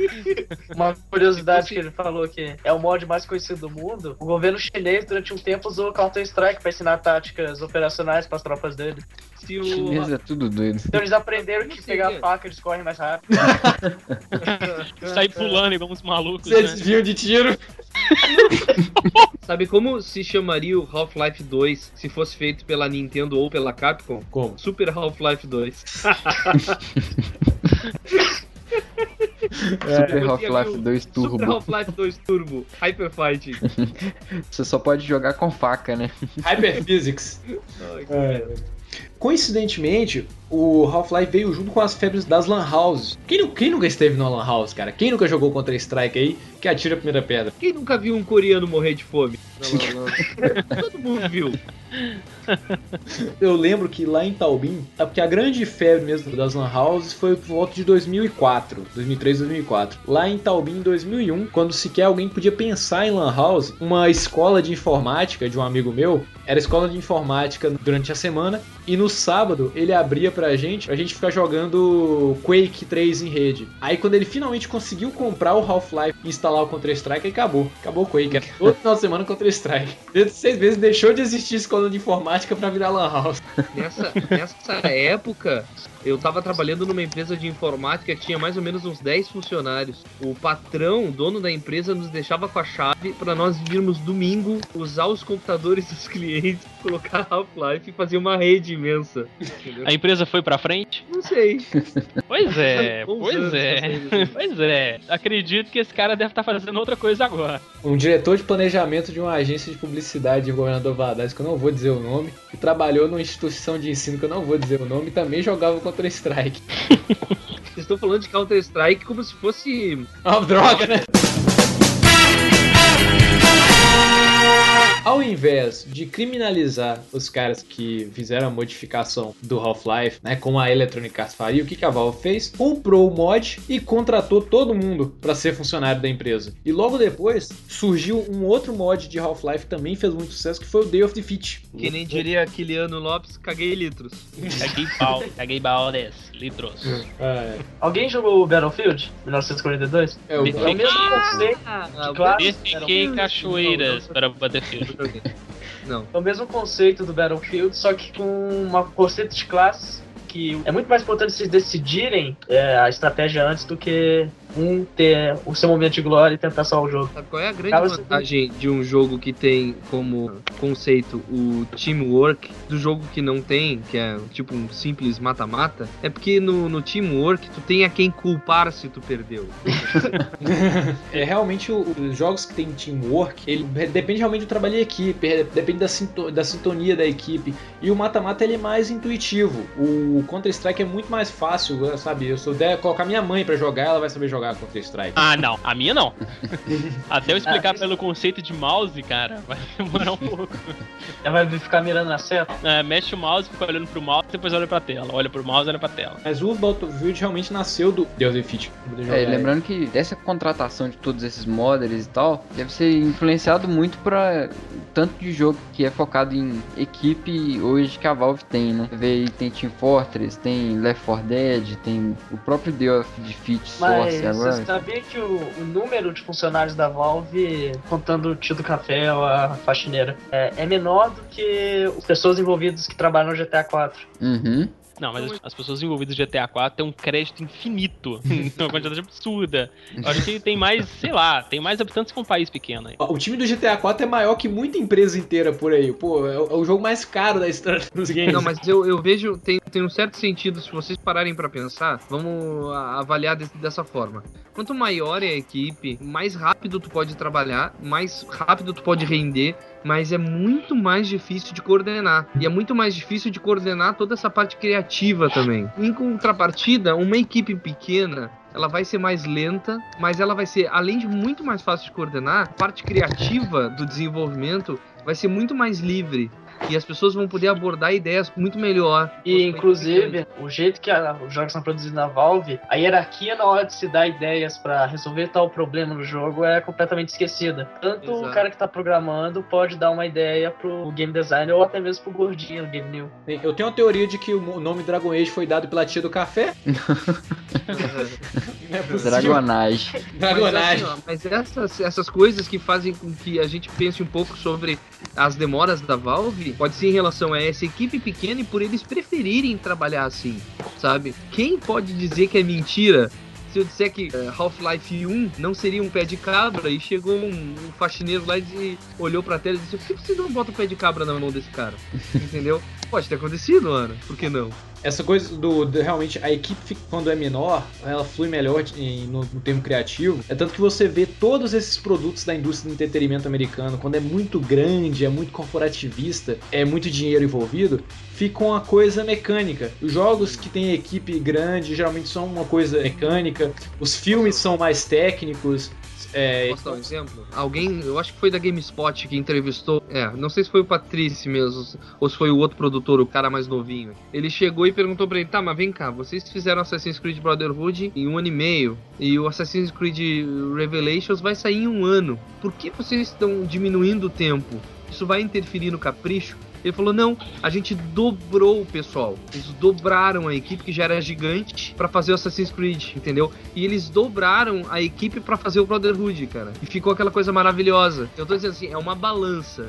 Uma curiosidade que ele falou que é o mod mais conhecido do mundo. O governo chinês, durante um tempo, usou Counter-Strike pra ensinar táticas operacionais pras tropas dele. Se o, Chinês é tudo doido. Então eles aprenderam que pegar a faca eles correm mais rápido. Sair pulando igual uns malucos, Você né? desviam de tiro. Sabe como se chamaria o Half-Life 2 se fosse feito pela Nintendo ou pela Capcom? Como? Super Half-Life 2. Super Você Half-Life viu? 2 Super Turbo. Half-Life 2 Turbo. Hyper Fighting. Você só pode jogar com faca, né? Hyperphysics. Ai, É. Coincidentemente, o Half-Life veio junto com as febres das Lan Houses. Quem, quem nunca esteve numa Lan House, cara? Quem nunca jogou contra Strike aí, que atira a primeira pedra? Quem nunca viu um coreano morrer de fome? Todo mundo viu. Eu lembro que lá em Taubim, é porque a grande febre mesmo das Lan Houses foi por volta de 2004, 2003, 2004. Lá em Taubim, em 2001, quando sequer alguém podia pensar em Lan House, uma escola de informática de um amigo meu, era escola de informática durante a semana, e no sábado ele abria pra gente, pra gente ficar jogando Quake 3 em rede. Aí quando ele finalmente conseguiu comprar o Half-Life e instalar o Counter-Strike, aí acabou. Acabou o Quake. Todo final de semana Counter-Strike. Seis vezes deixou de existir escola de informática pra virar Lan House. Nessa, nessa época, eu tava trabalhando numa empresa de informática que tinha mais ou menos uns 10 funcionários. O patrão, o dono da empresa, nos deixava com a chave para nós virmos domingo usar os computadores dos clientes, colocar Half-Life e fazer uma rede imensa. Entendeu? A empresa foi pra frente? Não sei. Pois é, pois é. Pois é. Acredito que esse cara deve estar fazendo outra coisa agora. Um diretor de planejamento de uma agência de publicidade em Governador Valadares, que eu não vou dizer o nome, que trabalhou numa instituição de ensino que eu não vou dizer o nome, também jogava Counter-Strike. Vocês estão falando de Counter-Strike como se fosse. Uma droga, né? Ao invés de criminalizar os caras que fizeram a modificação do Half-Life, né, como a Electronic Arts faria, o que que a Valve fez? Comprou o mod e contratou todo mundo para ser funcionário da empresa. E logo depois surgiu um outro mod de Half-Life que também fez muito sucesso, que foi o Day of Defeat. Que nem diria Kiliano Lopes, caguei litros. Caguei pau, caguei baldes, litros. É, Alguém jogou o Battlefield 1942? é o. É o mesmo conceito, Ah, claro. Defequei cachoeiras para o Battlefield. Não. é o mesmo conceito do Battlefield, só que com uma conceito de classes que é muito mais importante vocês decidirem é, a estratégia antes do que um ter o seu momento de glória e tentar salvar o jogo. Sabe qual é a grande Acaba sendo- vantagem de um jogo que tem como conceito o teamwork, do jogo que não tem, que é tipo um simples mata-mata? É porque no, no teamwork tu tem a quem culpar se tu perdeu. É realmente o- os jogos que tem teamwork, ele depende realmente do trabalho em equipe, é, depende da, sinto- da sintonia da equipe. E o mata-mata ele é mais intuitivo. O Counter-Strike é muito mais fácil, sabe? Eu sou der colocar minha mãe pra jogar, ela vai saber jogar Counter-Strike. Ah, não. A minha não. Até eu explicar pelo conceito de mouse, cara, vai demorar um pouco. Ela vai ficar mirando na seta. É, mexe o mouse, fica olhando pro mouse, depois olha pra tela. Olha pro mouse, olha pra tela. Mas o Battlefield realmente nasceu do Deus pra poder jogar É, lembrando que dessa contratação de todos esses modders e tal, deve ser influenciado muito para tanto de jogo que é focado em equipe hoje que a Valve tem, né? Você vê aí tem Team Fortress, tem Left 4 Dead, tem o próprio Day of Defeat Mas- Source agora. Você sabia que o, o número de funcionários da Valve, contando o tio do café ou a faxineira, é, é menor do que as pessoas envolvidas que trabalham no GTA 4. Uhum. Não, mas as, as pessoas envolvidas no GTA 4 têm um crédito infinito. uma quantidade absurda. Eu acho que tem mais, sei lá, tem mais habitantes que um país pequeno aí. O time do GTA 4 é maior que muita empresa inteira por aí. Pô, é o, é jogo mais caro da história dos games. Não, mas eu, eu vejo, tem, tem um certo sentido, se vocês pararem pra pensar, vamos avaliar desse- dessa forma. Quanto maior é a equipe, mais rápido tu pode trabalhar, mais rápido tu pode render, mas é muito mais difícil de coordenar. E é muito mais difícil de coordenar toda essa parte criativa também. Em contrapartida, uma equipe pequena, ela vai ser mais lenta, mas ela vai ser, além de muito mais fácil de coordenar, a parte criativa do desenvolvimento vai ser muito mais livre. E as pessoas vão poder abordar ideias muito melhor. E, inclusive, o jeito que a- os jogos são produzidos na Valve, a hierarquia na hora de se dar ideias pra resolver tal problema no jogo é completamente esquecida. Tanto Exato. o cara que tá programando pode dar uma ideia pro game designer ou até mesmo pro gordinho do Game New. Eu tenho uma teoria de que o nome Dragon Age foi dado pela tia do café. Não é. Dragonage. Dragonage. Mas, assim, ó, mas essas, essas coisas que fazem com que a gente pense um pouco sobre as demoras da Valve, pode ser em relação a essa equipe pequena e por eles preferirem trabalhar assim, sabe? Quem pode dizer que é mentira? Se eu disser que eh, Half-Life 1 não seria um pé de cabra e chegou um, um faxineiro lá e olhou pra tela e disse: Por que você não bota o pé de cabra na mão desse cara? Entendeu? Pode ter acontecido, Ana. Por que não? Essa coisa do, do- realmente a equipe quando é menor, ela flui melhor em- no, no termo criativo. É tanto que você vê todos esses produtos da indústria do entretenimento americano, quando é muito grande, é muito corporativista, é muito dinheiro envolvido, fica uma coisa mecânica. Os jogos que tem equipe grande geralmente são uma coisa mecânica. Os filmes são mais técnicos. É, Posso dar um exemplo? Alguém, eu acho que foi da GameSpot que entrevistou. É, não sei se foi o Patrício mesmo, ou se foi o outro produtor, o cara mais novinho. Ele chegou e perguntou pra ele: tá, mas vem cá, vocês fizeram Assassin's Creed Brotherhood em um ano e meio, e o Assassin's Creed Revelations vai sair em um ano. Por que vocês estão diminuindo o tempo? Isso vai interferir no capricho? Ele falou: não, a gente dobrou o pessoal. Eles dobraram a equipe que já era gigante pra fazer o Assassin's Creed, entendeu? E eles dobraram a equipe pra fazer o Brotherhood, cara. E ficou aquela coisa maravilhosa. Eu tô dizendo assim, é uma balança.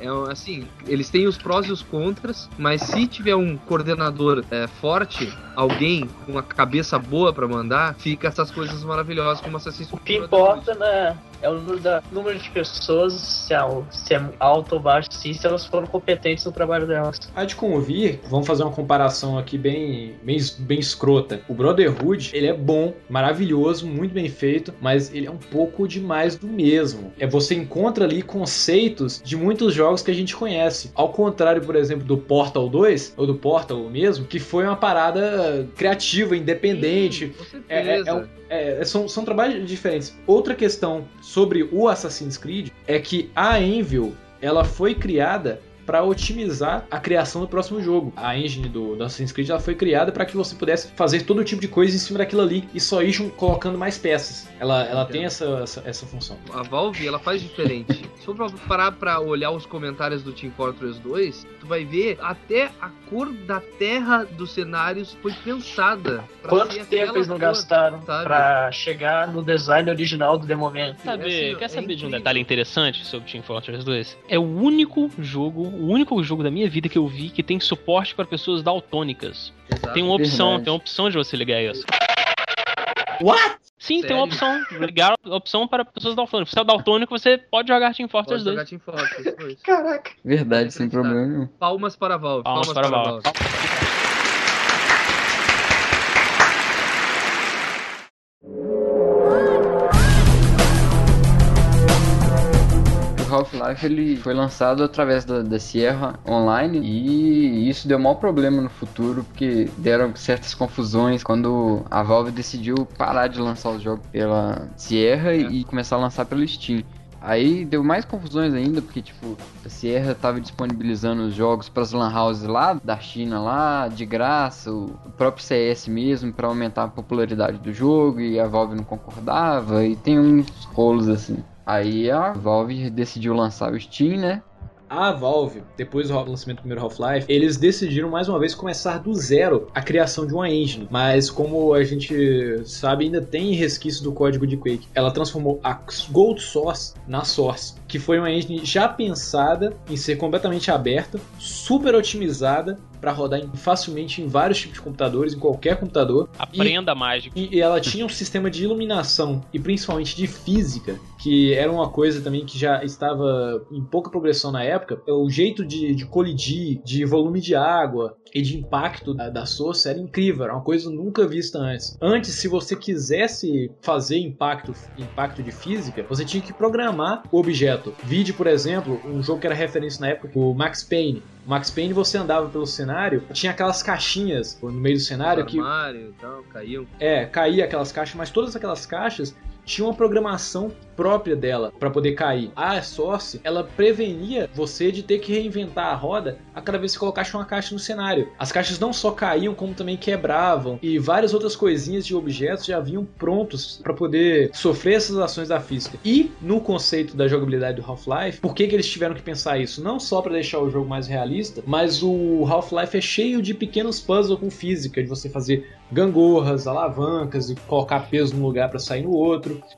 É assim, eles têm os prós e os contras, mas se tiver um coordenador é, forte, alguém com uma cabeça boa pra mandar, fica essas coisas maravilhosas como Assassin's O Creed. que Brotherhood. importa né, é o número, da, número de pessoas, se é, se é alto ou baixo, sim, se elas foram competentes no trabalho delas. Há de convir, vamos fazer uma comparação aqui bem, bem, bem escrota. O Brotherhood, ele é bom, maravilhoso, muito bem feito, mas ele é um pouco demais do mesmo. É você encontra ali conceitos de muitos jogos que a gente conhece. Ao contrário, por exemplo, do Portal 2, ou do Portal mesmo, que foi uma parada criativa, independente, Com certeza. É- é- é é, são, são trabalhos diferentes. Outra questão sobre o Assassin's Creed é que a Anvil ela foi criada para otimizar a criação do próximo jogo. A engine do, do Assassin's Creed ela foi criada para que você pudesse fazer todo tipo de coisa em cima daquilo ali e só ir colocando mais peças. Ela, ela tem essa, essa, essa função. A Valve, ela faz diferente. Se for parar pra olhar os comentários do Team Fortress 2, tu vai ver até a cor da terra dos cenários foi pensada. Quanto tempo eles não cor, gastaram pra chegar no design original do The Moment? Sabe, assim, quer é saber de um incrível. detalhe interessante sobre Team Fortress 2? É o único jogo, o único jogo da minha vida que eu vi que tem suporte para pessoas daltônicas. Exato. Tem uma opção, verdade. tem uma opção de você ligar isso. What? Sim, tem uma Sério? opção. Ligar a opção para pessoas daltônicas. Se você é daltônico, você pode jogar Team Pode Fortress 2. jogar Team Fortress 2. Caraca. Verdade, sem problema nenhum. Palmas para a Valve. Palmas para a Valve. O Half-Life ele foi lançado através da, da Sierra Online e isso deu maior problema no futuro porque deram certas confusões quando a Valve decidiu parar de lançar os jogos pela Sierra e começar a lançar pelo Steam. Aí deu mais confusões ainda, porque tipo, a Sierra tava disponibilizando os jogos para as lan houses lá da China lá, de graça, o próprio CS mesmo para aumentar a popularidade do jogo e a Valve não concordava e tem uns rolos assim. Aí a Valve decidiu lançar o Steam, né? A Valve, depois do lançamento do primeiro Half-Life, eles decidiram mais uma vez começar do zero a criação de uma engine. Mas como a gente sabe, ainda tem resquício do código de Quake. Ela transformou a Gold Source na Source, que foi uma engine já pensada em ser completamente aberta, super otimizada para rodar em- facilmente em vários tipos de computadores, em qualquer computador. E- Aprenda mágico. e e ela tinha um sistema de iluminação e principalmente de física, que era uma coisa também que já estava em pouca progressão na época. O jeito de, de colidir, de volume de água e de impacto da, da Source era incrível, era uma coisa nunca vista antes. Antes, se você quisesse fazer impacto, impacto de física, você tinha que programar o objeto. Vide, por exemplo, um jogo que era referência na época, o Max Payne. O Max Payne você andava pelo cenário, tinha aquelas caixinhas no meio do cenário que Armário e tal, caiu. é, caía aquelas caixas, mas todas aquelas caixas tinham uma programação própria dela para poder cair. A Source, ela prevenia você de ter que reinventar a roda a cada vez que colocasse uma caixa no cenário. As caixas não só caíam, como também quebravam e várias outras coisinhas de objetos já vinham prontos para poder sofrer essas ações da física. E no conceito da jogabilidade do Half-Life, por que, que eles tiveram que pensar isso? Não só para deixar o jogo mais realista, mas o Half-Life é cheio de pequenos puzzles com física, de você fazer gangorras, alavancas e colocar peso num lugar para sair no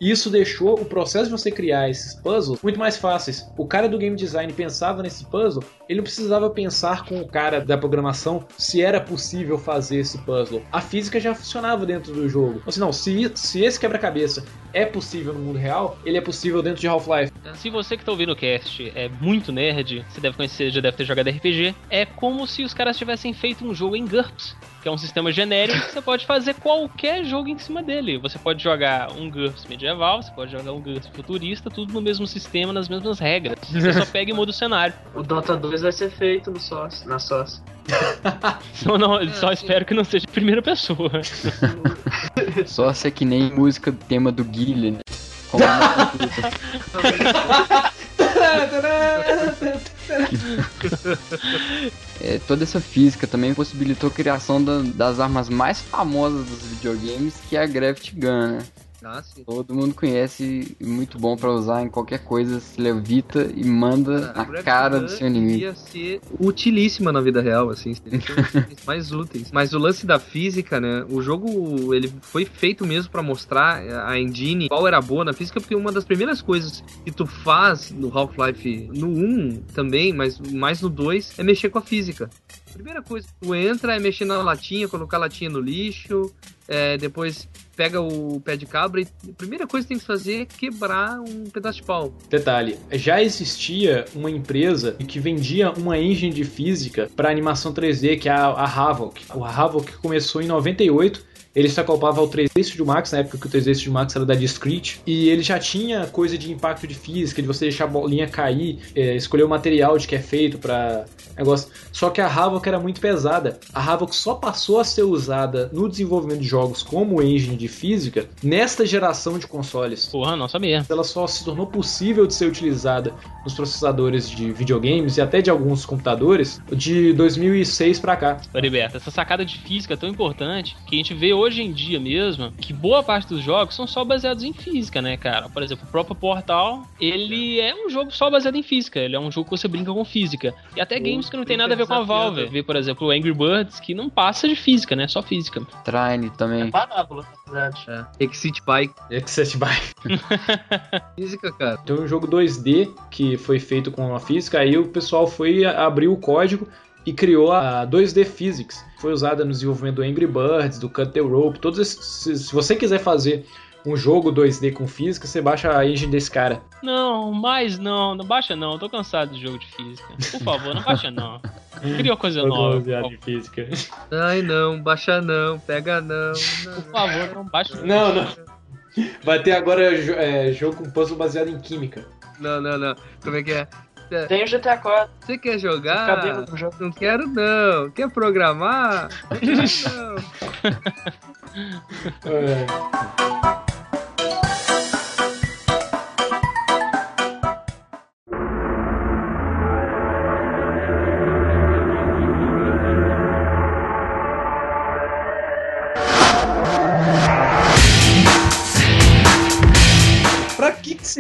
E isso deixou o processo de você criar esses puzzles muito mais fáceis. O cara do game design pensava nesse puzzle, ele não precisava pensar com o cara da programação se era possível fazer esse puzzle. A física já funcionava dentro do jogo. Ou seja, não, se, se esse quebra-cabeça é possível no mundo real, ele é possível dentro de Half-Life. Se você que tá ouvindo o cast é muito nerd, você deve conhecer, já deve ter jogado RPG, é como se os caras tivessem feito um jogo em GURPS, que é um sistema genérico que você pode fazer qualquer jogo em cima dele. Você pode jogar um GURPS medieval, você pode jogar um GURPS futurista, tudo no mesmo sistema, nas mesmas regras. Você só pega e muda o cenário. O Dota 2 vai ser feito no sócio, na sócio. Só, não, só espero que não seja primeira pessoa. Só ser que nem música do tema do Guilherme. né? É computa. É, toda essa física também possibilitou a criação da- das armas mais famosas dos videogames, que é a Gravity Gun, né? Ah, sim. Todo mundo conhece muito bom pra usar em qualquer coisa, se levita e manda A na Gravity cara do seu inimigo. Ia ser utilíssima na vida real, assim, seria mais úteis. Mas o lance da física, né? O jogo ele foi feito mesmo pra mostrar a engine qual era boa na física, porque uma das primeiras coisas que tu faz no Half-Life no 1 também, mas mais no 2, é mexer com a física. A primeira coisa que tu entra é mexer na latinha, colocar a latinha no lixo, é, depois pega o pé de cabra e a primeira coisa que tem que fazer é quebrar um pedaço de pau. Detalhe, já existia uma empresa que vendia uma engine de física para animação 3D, que é a, a Havok. O Havok começou em 98 ele se acoplava ao 3D Studio Max, na época que o 3D Studio Max era da Discrete, e ele já tinha coisa de impacto de física, de você deixar a bolinha cair, é, escolher o material de que é feito para negócio. Só que a Havok era muito pesada. A Havok só passou a ser usada no desenvolvimento de jogos como engine de física nesta geração de consoles Porra, não sabia. ela só se tornou possível de ser utilizada nos processadores de videogames e até de alguns computadores de 2006 pra cá. Ô, Heriberto, essa sacada de física é tão importante que a gente vê hoje em dia mesmo que boa parte dos jogos são só baseados em física, né, cara? Por exemplo, o próprio Portal, ele é um jogo só baseado em física, ele é um jogo que você brinca com física. E até games que não tem nada a ver com a Valve. Vê, por exemplo, o Angry Birds, que não passa de física, né? Só física. Trine também. É parábola, na verdade. É. Exit Bike, Excess by. física, cara. Tem um jogo 2D que foi feito com a física, aí o pessoal foi abrir o código e criou a 2D Physics. Foi usada no desenvolvimento do Angry Birds, do Cut the Rope, todos esses. Se, se você quiser fazer um jogo 2D com física, você baixa a engine desse cara. Não, mais não, não baixa não, tô cansado de jogo de física. Por favor, não baixa não. Cria uma coisa nova. por favor. de física. Ai não, baixa não, pega não. não, Por favor, não baixa não. Não, não. Vai ter agora é, jogo com puzzle baseado em química. Não, não, não. Como é que é? Tem o GTA 4, Você quer jogar? Não quero não. Quer programar? Não quero não. É.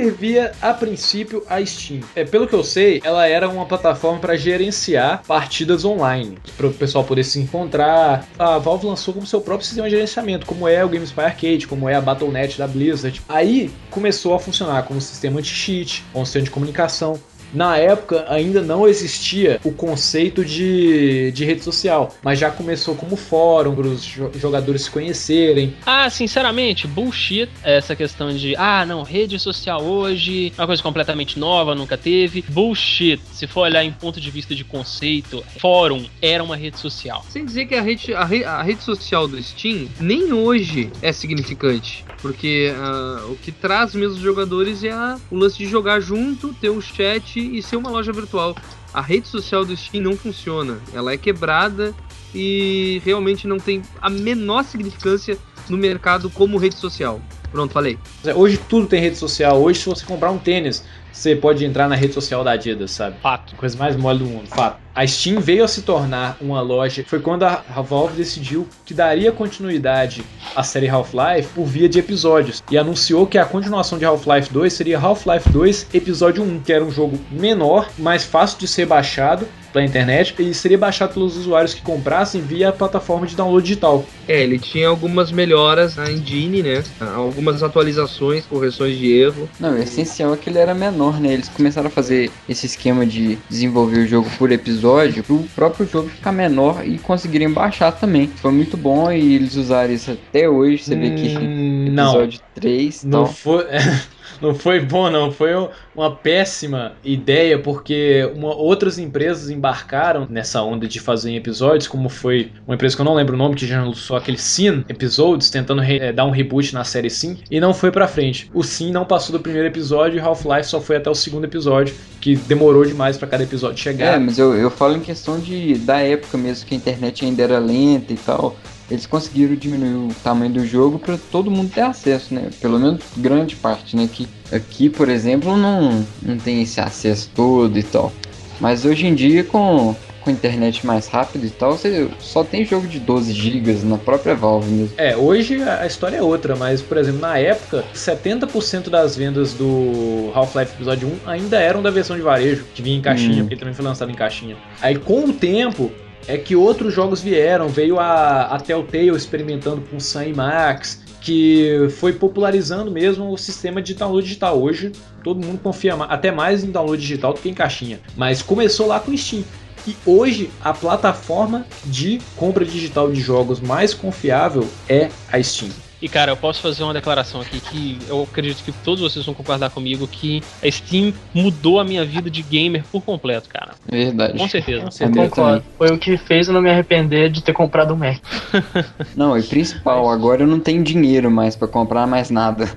servia a princípio a Steam? É, pelo que eu sei, ela era uma plataforma para gerenciar partidas online, para o pessoal poder se encontrar. A Valve lançou como seu próprio sistema de gerenciamento, como é o GameSpy Arcade, como é a Battle.net da Blizzard. Aí começou a funcionar como sistema anti-cheat, como sistema de comunicação. Na época ainda não existia o conceito de, de rede social, mas já começou como fórum para os jo- jogadores se conhecerem. Ah, sinceramente, bullshit essa questão de, ah, não, rede social hoje é uma coisa completamente nova, nunca teve. Bullshit. Se for olhar em ponto de vista de conceito, fórum era uma rede social. Sem dizer que a rede, a, re- a rede social do Steam nem hoje é significante. Porque ah, o que traz mesmo os jogadores é a- o lance de jogar junto, ter um chat e ser uma loja virtual. A rede social do Steam não funciona. Ela é quebrada e realmente não tem a menor significância no mercado como rede social. Pronto, falei. Hoje tudo tem rede social. Hoje, se você comprar um tênis, você pode entrar na rede social da Adidas, sabe? Fato. Coisa mais mole do mundo, fato. A Steam veio a se tornar uma loja. Foi quando a Valve decidiu que daria continuidade à série Half-Life por via de episódios. E anunciou que a continuação de Half-Life 2 seria Half-Life 2 Episódio 1, que era um jogo menor, mais fácil de ser baixado pela internet e seria baixado pelos usuários que comprassem via a plataforma de download digital. É, ele tinha algumas melhoras na engine, né? Algumas atualizações, correções de erro. Não, o essencial é que ele era menor, né? Eles começaram a fazer esse esquema de desenvolver o jogo por episódio, pro próprio jogo ficar menor e conseguirem baixar também. Foi muito bom e eles usaram isso até hoje. Você vê que Hum, não. episódio 3 e Não tal. foi, não foi bom, não. Foi uma péssima ideia, porque uma- outras empresas embarcaram nessa onda de fazer episódios, como foi uma empresa que eu não lembro o nome, que já lançou aquele Sim Episodes, tentando eh, dar um reboot na série Sim, e não foi pra frente. O Sim não passou do primeiro episódio e Half-Life só foi até o segundo episódio, que demorou demais pra cada episódio É, chegar. mas eu, eu falo em questão de da época mesmo que a internet ainda era lenta e tal. Eles conseguiram diminuir o tamanho do jogo para todo mundo ter acesso, né? Pelo menos grande parte, né? Que aqui, por exemplo, não, não tem esse acesso todo e tal. Mas hoje em dia, com, com internet mais rápida e tal, você só tem jogo de 12 GB na própria Valve mesmo. É, hoje a história é outra, mas, por exemplo, na época, 70% das vendas do Half-Life Episódio 1 ainda eram da versão de varejo, que vinha em caixinha, Hum. porque também foi lançado em caixinha. Aí, com o tempo, é que outros jogos vieram, veio a, a Telltale experimentando com Sun e Max, que foi popularizando mesmo o sistema de download digital. Hoje, todo mundo confia até mais em download digital do que em caixinha. Mas começou lá com o Steam. E hoje a plataforma de compra digital de jogos mais confiável é a Steam. E cara, eu posso fazer uma declaração aqui que eu acredito que todos vocês vão concordar comigo que a Steam mudou a minha vida de gamer por completo, cara. Verdade. Com certeza. Com Eu certeza. Concordo. Foi o que fez eu não me arrepender de ter comprado um Mac. Não, e principal, agora eu não tenho dinheiro mais pra comprar mais nada.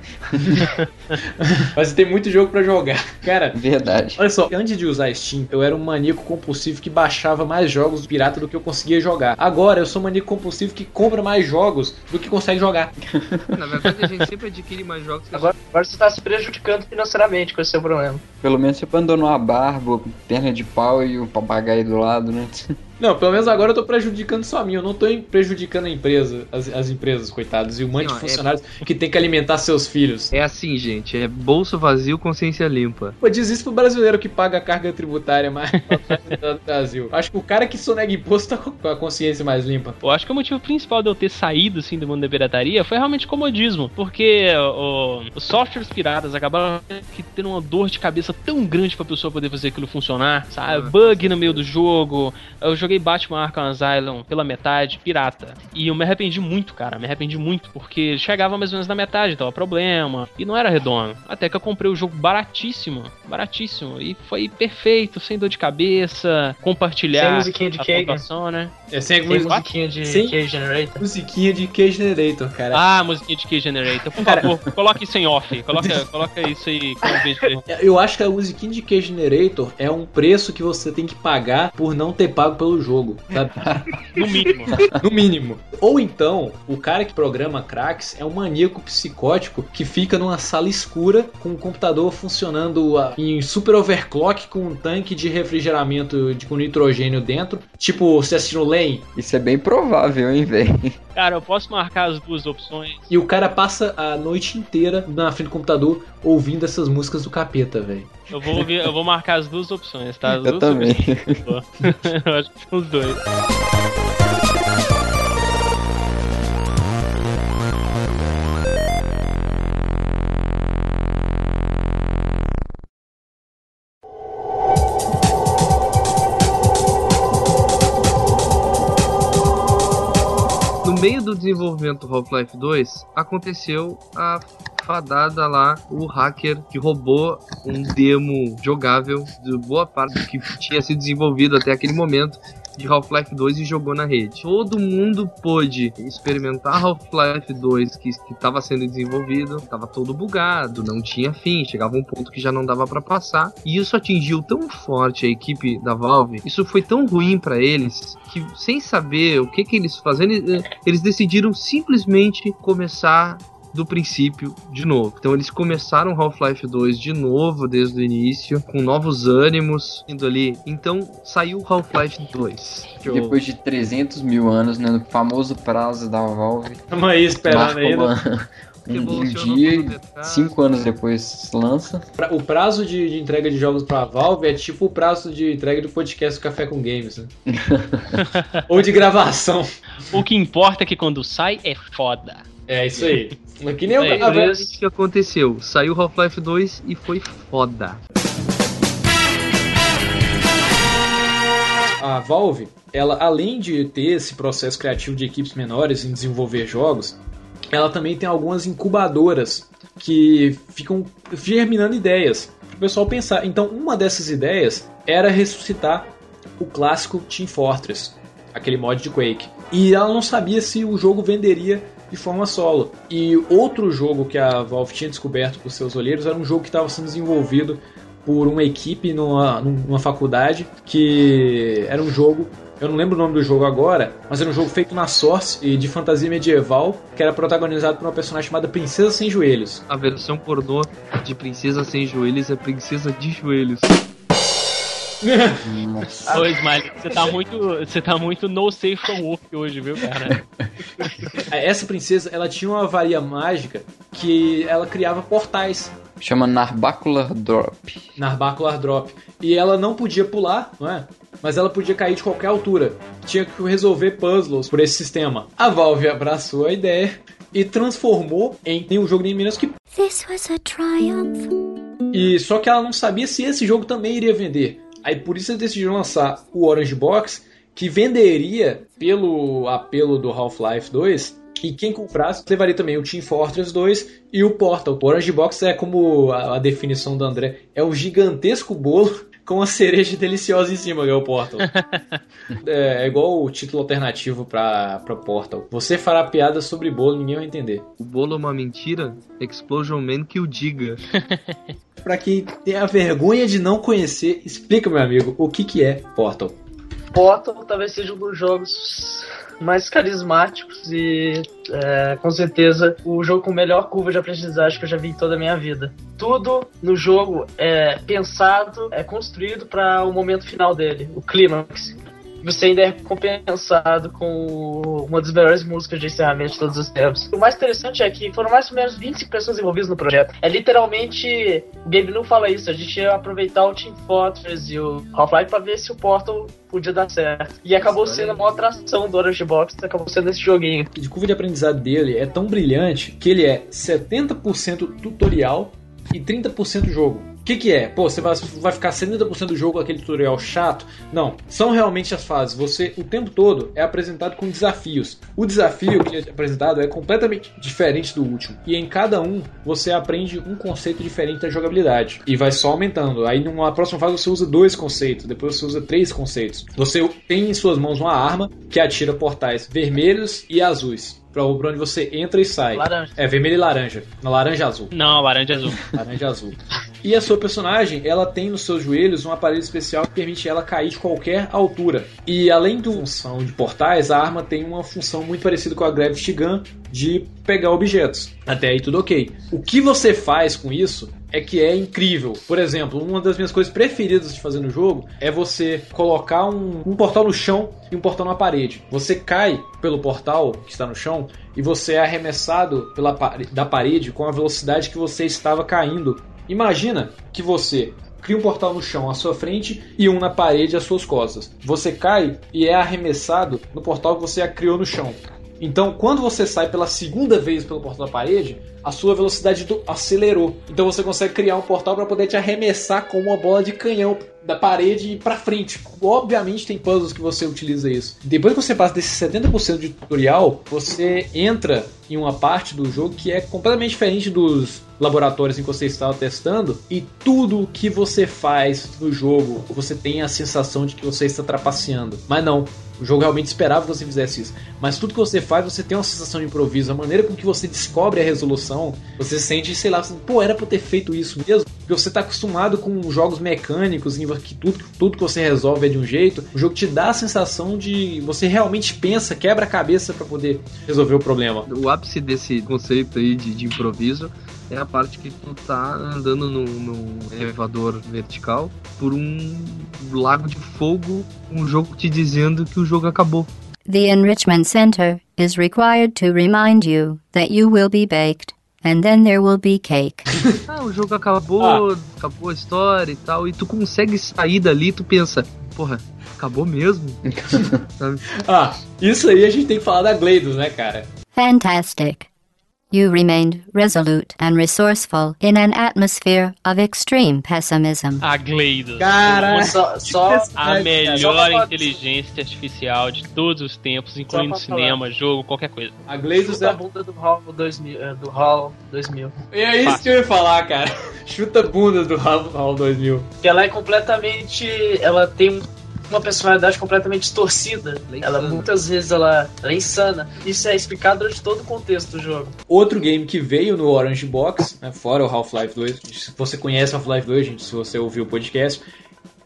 Mas tem muito jogo pra jogar. Cara, Verdade. olha só, antes de usar a Steam, eu era um maníaco compulsivo que baixava mais jogos pirata do que eu conseguia jogar. Agora eu sou um maníaco compulsivo que compra mais jogos do que consegue jogar. Na verdade, a gente sempre adquire mais jogos Agora, agora você tá se prejudicando financeiramente com esse seu problema. Pelo menos você abandonou a barba, perna de pau e o papagaio do lado, né? Não, pelo menos agora eu tô prejudicando só a mim, eu não tô prejudicando a empresa, as, as empresas, coitados, e o monte Sim, de é- do que tem que alimentar seus filhos. É assim, gente. É bolso vazio, consciência limpa. Pô, diz isso pro brasileiro que paga a carga tributária mais do Brasil. Acho que o cara que sonega imposto tá com a consciência mais limpa. Eu acho que o motivo principal de eu ter saído assim do mundo da pirataria foi realmente comodismo, porque o- os softwares piratas acabaram que tendo uma dor de cabeça tão grande pra pessoa poder fazer aquilo funcionar, sabe? Bug no meio do jogo. Eu joguei Batman Arkham Asylum pela metade, pirata. E eu me arrependi muito, cara, me arrependi muito, porque chegava mais ou menos na metade, tava problema, e não era redondo. Até que eu comprei o jogo baratíssimo, baratíssimo, e foi perfeito, sem dor de cabeça, compartilhar Sem musiquinha de a Kagan. pontuação, né? É sem Tem musiquinha de Sim. Key Generator. musiquinha de Key Generator, cara. Ah, musiquinha de Key Generator. Por Cara. favor, coloque isso em off. Coloca, coloca isso aí. Eu acho que a musiquinha de Key Generator é um preço que você tem que pagar por não ter pago pelo jogo, sabe? No mínimo. No mínimo. Ou então, o cara que programa cracks é um maníaco psicótico que fica numa sala escura com o computador funcionando em super overclock com um tanque de refrigeramento de, com nitrogênio dentro. Tipo, você assistiu Lane? Isso é bem provável, hein, velho? Cara, eu posso marcar as duas opções. E o cara passa a noite inteira na frente do computador ouvindo essas músicas do capeta, velho. Eu vou, ouvir- eu vou marcar as duas opções, tá? As Eu duas também. opções. eu acho que são os dois. Meio do desenvolvimento do Half-Life 2, aconteceu a fadada lá, o hacker que roubou um demo jogável de boa parte do que tinha sido desenvolvido até aquele momento de Half-Life 2 e jogou na rede. Todo mundo pôde experimentar Half-Life 2 que estava sendo desenvolvido, estava todo bugado, não tinha fim, chegava um ponto que já não dava para passar, e isso atingiu tão forte a equipe da Valve, isso foi tão ruim para eles que sem saber o que que eles faziam, eles, eles decidiram simplesmente começar do princípio de novo. Então eles começaram Half-Life 2 de novo desde o início, com novos ânimos indo ali. Então saiu Half-Life 2. Depois de 300 mil anos, né, no famoso prazo da Valve, Tamo aí esperando ainda. uma- um, um dia cinco anos depois lança. O prazo de, de entrega de jogos pra Valve é tipo o prazo de entrega do podcast Café com Games, né? Ou de gravação. O que importa é que quando sai é foda. É isso aí. Que nem o É, a- Foi isso que aconteceu. Saiu Half-Life 2 e foi foda. a Valve, ela além de ter esse processo criativo de equipes menores em desenvolver jogos, ela também tem algumas incubadoras que ficam germinando ideias para o pessoal pensar. Então, uma dessas ideias era ressuscitar o clássico Team Fortress, aquele mod de Quake. E ela não sabia se o jogo venderia de forma solo. E outro jogo que a Valve tinha descoberto por seus olheiros era um jogo que estava sendo desenvolvido por uma equipe numa, numa faculdade que era um jogo. Eu não lembro o nome do jogo agora, mas era um jogo feito na Source e de fantasia medieval, que era protagonizado por uma personagem chamada Princesa Sem Joelhos. A versão pornô de Princesa Sem Joelhos é Princesa de Joelhos. Nossa. Ô, Smiley, você tá muito. Você tá muito no safe from work hoje, viu, cara? Essa princesa, ela tinha uma varia mágica que ela criava portais Chama Narbacular Drop. Narbacular Drop. E ela não podia pular, não é? Mas ela podia cair de qualquer altura. Tinha que resolver puzzles por esse sistema. A Valve abraçou a ideia e transformou em nenhum jogo nem menos que. This was a triumph. E só que ela não sabia se esse jogo também iria vender. Aí por isso eles decidiram lançar o Orange Box, que venderia pelo apelo do Half-Life 2. E quem comprasse levaria também o Team Fortress 2 e o Portal. O Orange Box é como a, a definição do André, é um gigantesco bolo com uma cereja deliciosa em cima, que é o Portal. é, é igual o título alternativo para Portal. Você fará piada sobre bolo, ninguém vai entender. O bolo é uma mentira? Explosion Man que o diga. Pra quem tem a vergonha de não conhecer, explica, meu amigo, o que, que é Portal. Portal talvez seja um dos jogos mais carismáticos e é, com certeza o jogo com melhor curva de aprendizagem que eu já vi em toda a minha vida. Tudo no jogo é pensado, é construído para o momento final dele, o clímax. Você ainda é recompensado com uma das melhores músicas de encerramento de todos os tempos. O mais interessante é que foram mais ou menos 25 pessoas envolvidas no projeto. É literalmente. O Gabe não fala isso, a gente ia aproveitar o Team Fortress e o Half-Life pra ver se o Portal podia dar certo. E acabou sendo a maior atração do Orange Box, acabou sendo esse joguinho. de curva de aprendizado dele é tão brilhante que ele é 70% tutorial e 30% jogo. O que, que é? Pô, você vai, vai ficar 70% do jogo aquele tutorial chato? Não, são realmente as fases. Você, o tempo todo, é apresentado com desafios. O desafio que é apresentado é completamente diferente do último. E em cada um, você aprende um conceito diferente da jogabilidade. E vai só aumentando. Aí numa próxima fase você usa dois conceitos, depois você usa três conceitos. Você tem em suas mãos uma arma que atira portais vermelhos e azuis. Pra pra onde você entra e sai. Laranja. É, vermelho e laranja. Na laranja azul. Não, laranja azul. Laranja azul. E a sua personagem, ela tem nos seus joelhos um aparelho especial que permite ela cair de qualquer altura. E além da função de portais, a arma tem uma função muito parecida com a Gravity Gun de pegar objetos. Até aí tudo ok. O que você faz com isso é que é incrível. Por exemplo, uma das minhas coisas preferidas de fazer no jogo é você colocar um, um portal no chão e um portal na parede. Você cai pelo portal que está no chão e você é arremessado pela, da parede com a velocidade que você estava caindo. Imagina que você cria um portal no chão à sua frente e um na parede às suas costas. Você cai e é arremessado no portal que você criou no chão. Então, quando você sai pela segunda vez pelo portal da parede, a sua velocidade do- acelerou. Então você consegue criar um portal para poder te arremessar com uma bola de canhão da parede para frente. Obviamente tem puzzles que você utiliza isso. Depois que você passa desse 70% de tutorial, você entra em uma parte do jogo que é completamente diferente dos laboratórios em que você estava testando e tudo que você faz no jogo, você tem a sensação de que você está trapaceando. Mas não, o jogo realmente esperava que você fizesse isso. Mas tudo que você faz, você tem uma sensação de improviso. A maneira com que você descobre a resolução, você sente, sei lá, assim, pô, era pra eu ter feito isso mesmo. Porque você tá acostumado com jogos mecânicos, em que tudo, tudo que você resolve é de um jeito. O jogo te dá a sensação de você realmente pensa, quebra a cabeça pra poder resolver o problema. O ápice desse conceito aí de, de improviso é a parte que tu tá andando num, num elevador vertical por um lago de fogo, um jogo te dizendo que o jogo acabou. The Enrichment Center is required to remind you that you will be baked, and then there will be cake. Ah, o jogo acabou, acabou a história e tal, e tu consegue sair dali, tu pensa, porra, acabou mesmo? Sabe? Ah, isso aí a gente tem que falar da Gleidos, né, cara? Fantastic. You remained resolute and resourceful in an atmosphere of extreme pessimism. A Gleidos. Cara, Só, só A Só melhor pra- inteligência artificial de todos os tempos, incluindo pra falar. cinema, jogo, qualquer coisa. a Gleidos chuta a é... bunda do Hall 2000. eh, Do Hall 2000. É isso que eu ia falar, cara. Chuta bundas do Hall Hall 2000. Que ela é completamente. Ela tem uma personalidade completamente distorcida. Ela é Ela muitas vezes ela, ela é insana. Isso é explicado durante todo o contexto do jogo. Outro game que veio no Orange Box, né, fora o Half-Life 2, se você conhece Half-Life 2, gente, se você ouviu o podcast,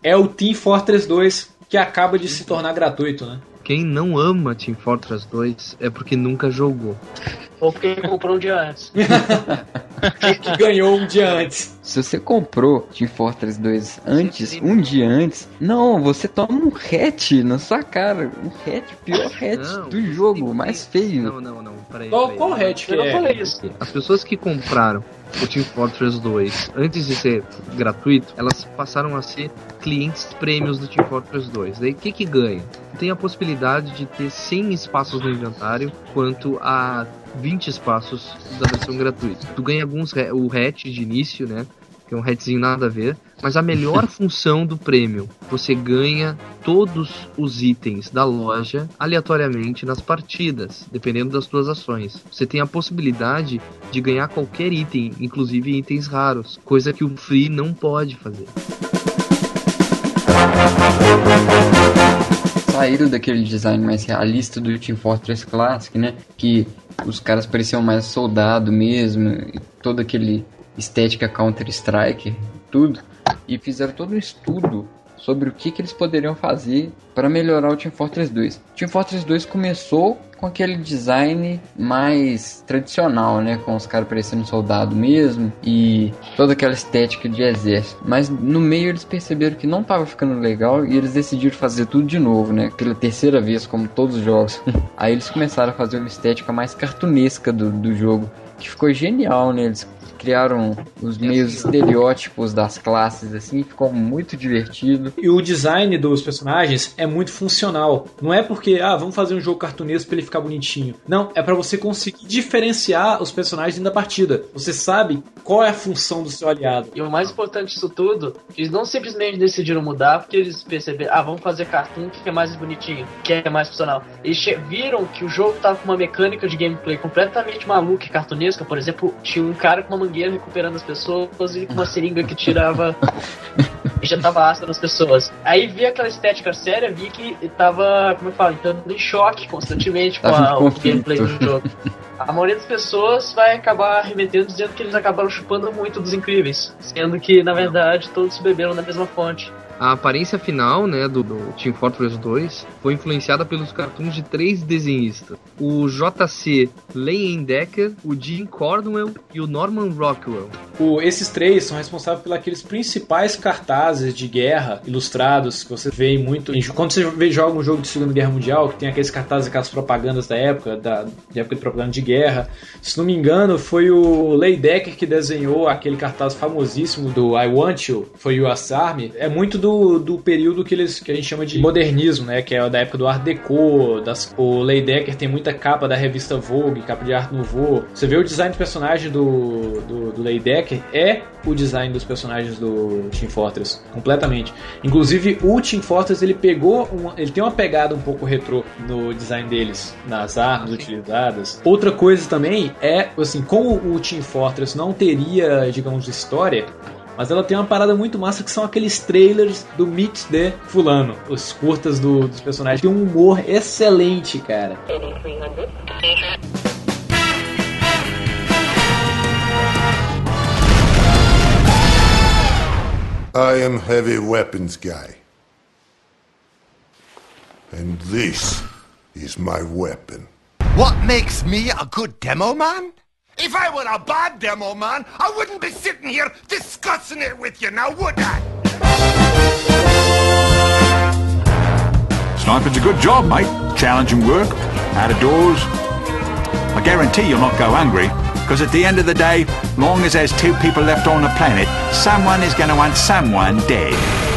é o Team Fortress 2, que acaba de se tornar gratuito, né? Quem não ama Team Fortress 2 é porque nunca jogou. Ou porque comprou um dia antes. Que, que ganhou um dia antes. Se você comprou Team Fortress 2 antes, um dia antes, não, você toma um hatch na sua cara. Um hatch, pior hatch Não, do jogo, mais feio. Não, não, não, peraí. Qual, peraí. qual hatch que Eu não é? falei isso. As pessoas que compraram o Team Fortress 2 antes de ser gratuito, elas passaram a ser clientes prêmios do Team Fortress 2. Daí o que que ganha? Tem a possibilidade de ter 100 espaços no inventário, quanto a 20 espaços da versão gratuita. Tu ganha alguns o hatch de início, né? Que é um hatchzinho nada a ver. Mas a melhor função do prêmio, você ganha todos os itens da loja aleatoriamente nas partidas, dependendo das tuas ações. Você tem a possibilidade de ganhar qualquer item, inclusive itens raros, coisa que o free não pode fazer. Saíram daquele design mais realista do Team Fortress Classic, né? Que os caras pareciam mais soldado mesmo, todo aquele estética Counter-Strike, tudo. E fizeram todo um estudo sobre o que, que eles poderiam fazer para melhorar o Team Fortress 2. O Team Fortress 2 começou com aquele design mais tradicional, né, com os caras parecendo soldado mesmo e toda aquela estética de exército. Mas no meio eles perceberam que não estava ficando legal e eles decidiram fazer tudo de novo, né, pela terceira vez, como todos os jogos. Aí eles começaram a fazer uma estética mais cartunesca do, do jogo, que ficou genial, né? Eles criaram os meios estereótipos das classes, assim, ficou muito divertido. E o design dos personagens é muito funcional. Não é porque, ah, vamos fazer um jogo cartunesco pra ele ficar bonitinho. Não, é pra você conseguir diferenciar os personagens da partida. Você sabe qual é a função do seu aliado. E o mais importante disso tudo, eles não simplesmente decidiram mudar porque eles perceberam, ah, vamos fazer cartoon que é mais bonitinho, que é mais funcional. Eles viram que o jogo tava com uma mecânica de gameplay completamente maluca e cartunesca. Por exemplo, tinha um cara com uma recuperando as pessoas e com uma seringa que tirava injetava ácido nas pessoas. Aí vi aquela estética séria, vi que tava, como eu falo, entrando em choque constantemente com Tava a, o gameplay do jogo. A maioria das pessoas vai acabar remetendo dizendo que eles acabaram chupando muito dos incríveis, sendo que na verdade todos beberam da mesma fonte. A aparência final, né, do, do Team Fortress 2 foi influenciada pelos cartoons de três desenhistas: o JC Leyendecker, o Jim Cordwell e o Norman Rockwell. O- esses três são responsáveis pelos aqueles principais cartazes de guerra ilustrados que você vê muito. Quando você vê, joga um jogo de Segunda Guerra Mundial, que tem aqueles cartazes, aquelas propagandas da época, da, época de propaganda de guerra. Se não me engano, foi o Leidecker que desenhou aquele cartaz famosíssimo do I Want You, foi o Army. É muito do, do período que, eles, que a gente chama de modernismo, né? Que é da época do Art Deco. Das, o Leidecker tem muita capa da revista Vogue, capa de Art Nouveau. Você vê o design do personagem do, do, do Leidecker, é o design dos personagens do Team Fortress, completamente. Inclusive, o Team Fortress ele pegou, uma, ele tem uma pegada um pouco retrô no design deles, nas armas utilizadas. Outra coisa também é, assim, como o Team Fortress não teria, digamos, história, mas ela tem uma parada muito massa que são aqueles trailers do Meet the Fulano, os curtas do- dos personagens. Tem um humor excelente, cara. I am heavy weapons guy. And this is my weapon. What makes me a good demo man? If I were a bad demo man, I wouldn't be sitting here discussing it with you now, would I? Sniping's a good job, mate. Challenging work, out of doors. I guarantee you'll not go hungry, because at the end of the day, long as there's two people left on the planet, someone is going to want someone dead.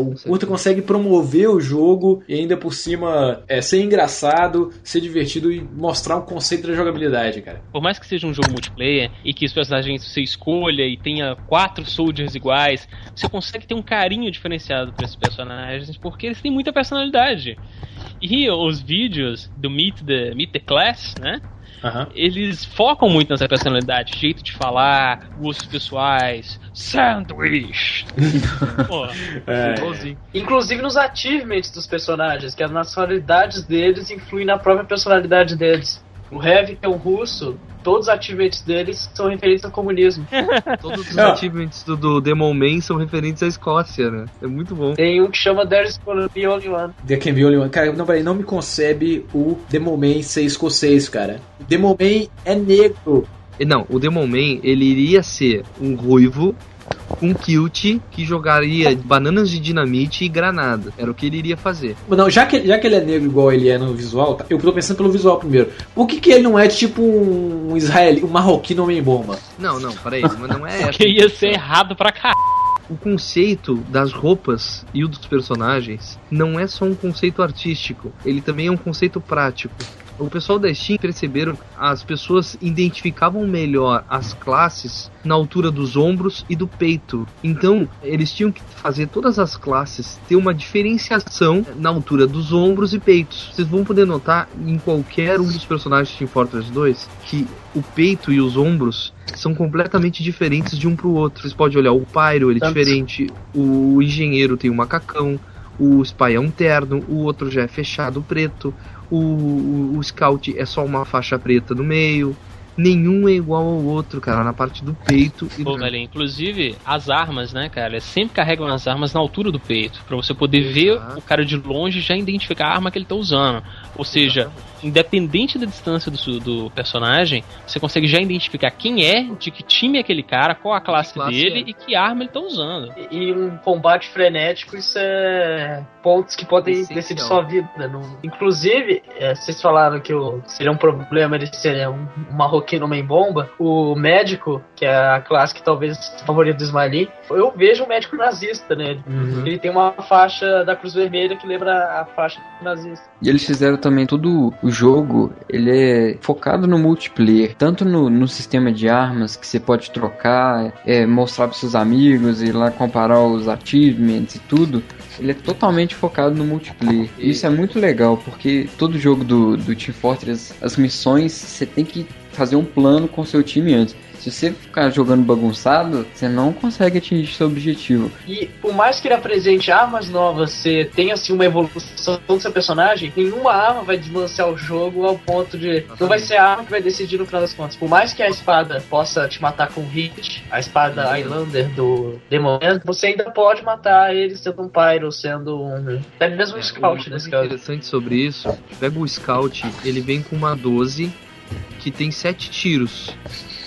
O curta consegue promover o jogo e ainda por cima é, ser engraçado, ser divertido e mostrar um conceito da jogabilidade, cara. Por mais que seja um jogo multiplayer e que os personagens você escolha e tenha quatro soldiers iguais, você consegue ter um carinho diferenciado para esses personagens porque eles têm muita personalidade. E os vídeos do Meet the, Meet the Class, né? Eles focam muito nessa personalidade, jeito de falar, gostos pessoais, sanduíche. Pô, É. Igualzinho. Inclusive nos achievements dos personagens, que as nacionalidades deles influem na própria personalidade deles. O Heavy, que é um russo, todos os achievements deles são referentes ao comunismo. Todos os achievements do, do Demon Man são referentes à Escócia, né? É muito bom. Tem um que chama There's Gonna Be Only One. The Can Be Only One. Cara, não, peraí, não me concebe o Demoman ser escocês, cara. O Demoman é negro. E Não, o Demon Man, ele iria ser um ruivo com kilt que jogaria bananas de dinamite e granada. Era o que ele iria fazer. Mas Não, já que, já que ele é negro igual ele é no visual, tá? eu tô pensando pelo visual primeiro. Por que, que ele não é tipo um israelita, um marroquino homem bomba? Não, não, peraí, mas não é essa. Porque ia ser errado pra cá. O conceito das roupas e o dos personagens não é só um conceito artístico, ele também é um conceito prático. O pessoal da Steam perceberam que as pessoas identificavam melhor as classes na altura dos ombros e do peito. Então, eles tinham que fazer todas as classes ter uma diferenciação na altura dos ombros e peitos. Vocês vão poder notar em qualquer um dos personagens de Team Fortress 2 que o peito e os ombros são completamente diferentes de um pro outro. Vocês podem olhar o Pyro, ele é diferente, o engenheiro tem um macacão, o Spy é um terno, o outro já é fechado preto, o, o, o Scout é só uma faixa preta no meio. Nenhum é igual ao outro, cara, na parte do peito e Pô, do. velho, inclusive as armas, né, cara? Eles sempre carregam as armas na altura do peito, pra você poder ver o cara de longe e já identificar a arma que ele tá usando. Ou seja, independente da distância do, do personagem, você consegue já identificar quem é, de que time é aquele cara, qual a classe, classe dele é. e que arma ele tá usando. E e um combate frenético, isso é pontos que podem Essencial. decidir sua vida. Não- Inclusive, é, vocês falaram que o- seria um problema ele ser um, um marroquino homem bomba. O médico, que é a classe que talvez favorita do Smiley, eu vejo um médico nazista, né? Uhum. Ele tem uma faixa da Cruz Vermelha que lembra a faixa nazista. E eles fizeram também todo o jogo, ele é focado no multiplayer, tanto no, no sistema de armas que você pode trocar, é, mostrar para seus amigos, ir lá comparar os achievements e tudo. Ele é totalmente focado no multiplayer. E isso é muito legal, porque todo jogo do, do Team Fortress, as missões, você tem que fazer um plano com seu time antes. Se você ficar jogando bagunçado, você não consegue atingir seu objetivo. E por mais que ele apresente armas novas, você tenha assim uma evolução do seu personagem, nenhuma arma vai desbalancear o jogo ao ponto de. Não vai ser a arma que vai decidir no final das contas. Por mais que a espada possa te matar com hit, a espada Highlander do Demon você ainda pode matar ele sendo um Pyro, sendo um. Até mesmo um Scout Uma nesse caso. interessante sobre isso, pega o Scout, ele vem com uma 12 que tem 7 tiros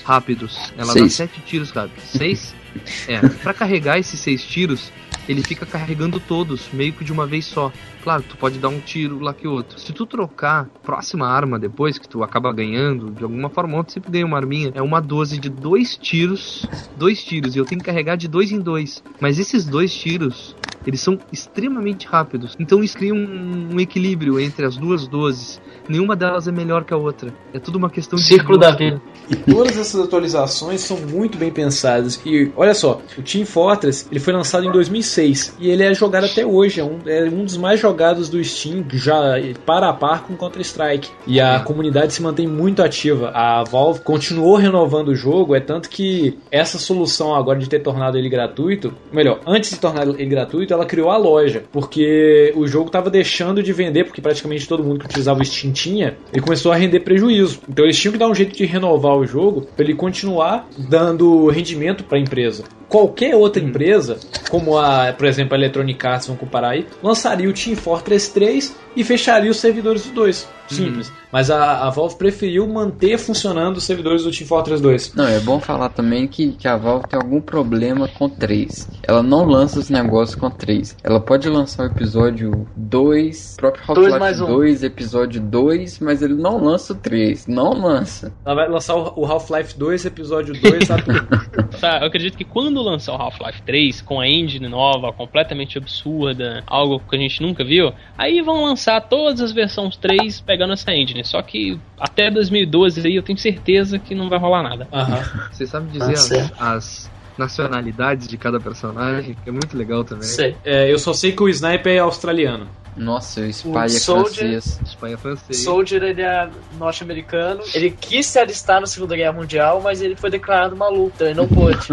rápidos. Ela dá Seis. 7 tiros rápidos. 6? É, pra carregar esses 6 tiros, ele fica carregando todos, meio que de uma vez só. Claro, tu pode dar um tiro lá que outro. Se tu trocar próxima arma depois, que tu acaba ganhando, de alguma forma, ontem sempre ganha uma arminha, é uma 12 de dois tiros, dois tiros, e eu tenho que carregar de dois em dois. Mas esses dois tiros, eles são extremamente rápidos. Então eles criam um, um equilíbrio entre as duas 12. Nenhuma delas é melhor que a outra. É tudo uma questão de. Círculo da vida. E todas essas atualizações são muito bem pensadas. E olha só, o Team Fortress ele foi lançado em 2006 e ele é jogado até hoje. É um, é um dos mais jogados do Steam, já para a par com Counter Strike. E a comunidade se mantém muito ativa. A Valve continuou renovando o jogo, é tanto que essa solução agora de ter tornado ele gratuito, melhor, antes de tornar ele gratuito, ela criou a loja, porque o jogo estava deixando de vender, porque praticamente todo mundo que utilizava o Steam tinha, ele começou a render prejuízo. Então eles tinham que dar um jeito de renovar o jogo para ele continuar dando rendimento para a empresa. Qualquer outra empresa, como a, por exemplo, a Electronic Arts, vamos comparar aí, lançaria o Team Fortress 3 e fecharia os servidores dos dois. Simples. Mas a, a Valve preferiu manter funcionando os servidores do Team Fortress 2. Não, é bom falar também que, que a Valve tem algum problema com 3. Ela não lança os negócios com 3. Ela pode lançar o episódio 2, próprio Dois mais Half-Life um. 2, episódio 2, mas ele não lança o 3. Não lança. Ela vai lançar o o Half-Life 2, episódio 2, sabe? Tá, eu acredito que quando lançar o Half-Life 3 com a engine nova, completamente absurda, algo que a gente nunca viu, aí vão lançar todas as versões 3 pegando essa engine. Só que até 2012 aí eu tenho certeza que não vai rolar nada. Aham. Você sabe Ah, dizer as, as nacionalidades de cada personagem? Que é muito legal também. Sei. É, eu só sei que o Sniper é australiano. Nossa, o Spy O é Soldier- francês. Espanha francês. Soldier ele é norte-americano. Ele quis se alistar na Segunda Guerra Mundial, mas ele foi declarado maluco, então ele não pôde.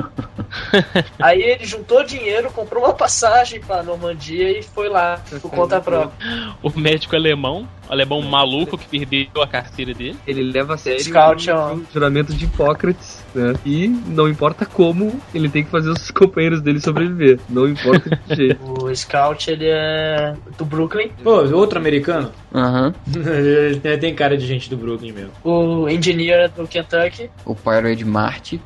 Aí ele juntou dinheiro, comprou uma passagem pra Normandia e foi lá por conta própria. O médico alemão, alemão maluco que perdeu a carteira dele. Ele leva a sério Scout, o juramento de Hipócrates, né? E não importa como, ele tem que fazer os companheiros dele sobreviver. Não importa de que jeito. O Scout ele é do Brooklyn. Pô, outro americano? Aham. Ele tem- cara de gente do Brooklyn mesmo. O Engineer é do Kentucky. O Pyro é de Marte.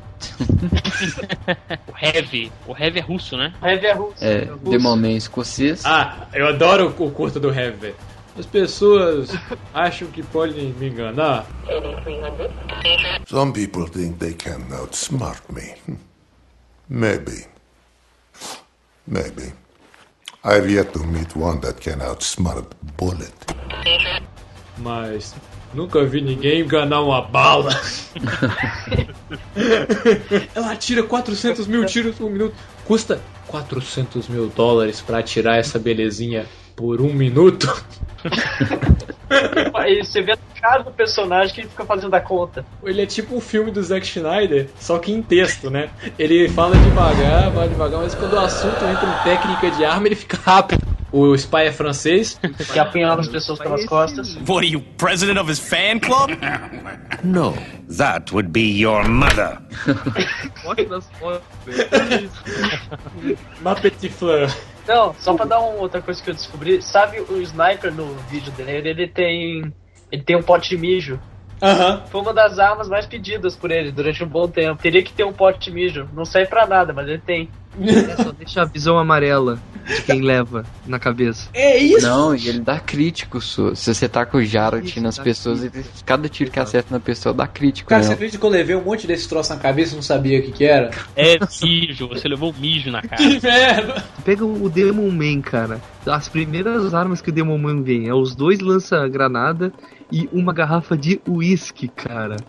O Heavy. O Heavy é russo, né? O Heavy é russo. É, russo. Demoman escocês. Ah, eu adoro o curto do Heavy, velho. As pessoas acham que podem me enganar. Some people think they can outsmart me. Maybe. Maybe. I've yet to meet one that can outsmart Bullet. Mas nunca vi ninguém enganar uma bala. Ela atira 400 mil tiros por minuto. Custa 400 mil dólares pra atirar essa belezinha por um minuto. Você vê a cara do personagem que ele fica fazendo a conta. Ele é tipo um filme do Zack Schneider, só que em texto, né? Ele fala devagar, fala devagar, mas quando o assunto entra em técnica de arma, ele fica rápido. O Spy é francês. Que apunhala as pessoas pelas costas. What are you, president of his fan club? No, that would be your mother. Ma petit fleur. Não, só pra dar uma outra coisa que eu descobri. Sabe o sniper no vídeo dele? Ele tem. Ele tem um pote de mijo. Aham. Foi uma das armas mais pedidas por ele durante um bom tempo. Teria que ter um pote de mijo. Não serve pra nada, mas ele tem. É só deixa a visão amarela de quem leva na cabeça. É isso? Não, e ele dá crítico, so. se você tá com o Jarot nas pessoas, ele, cada tiro que acerta na pessoa dá crítico. Cara, né? você acredita que eu levei um monte desse troço na cabeça e não sabia o que, que era? É mijo, você levou mijo na cara. Que merda! Pega o Demon Man, cara. As primeiras armas que o Demon Man vem é os dois lança-granada e uma garrafa de uísque, cara.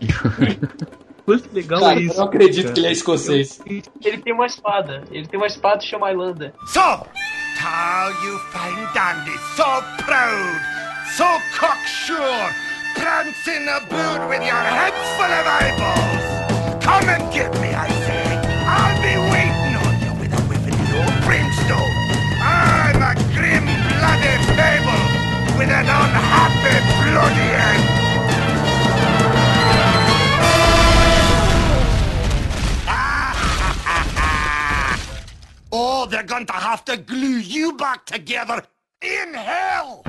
Quanto legal Cara, é eu isso? não acredito cara? que ele é escocês. Ele tem uma espada. Ele tem uma espada que chama Highlander. So, tall you fine dandy, so proud, so cocksure, prancing about with your head full of eyeballs. Come and get me, I say. I'll be waiting on you with a whipping old brimstone. I'm a grim, bloody fable with an unhappy, bloody end. They're going to have to glue you back together in hell!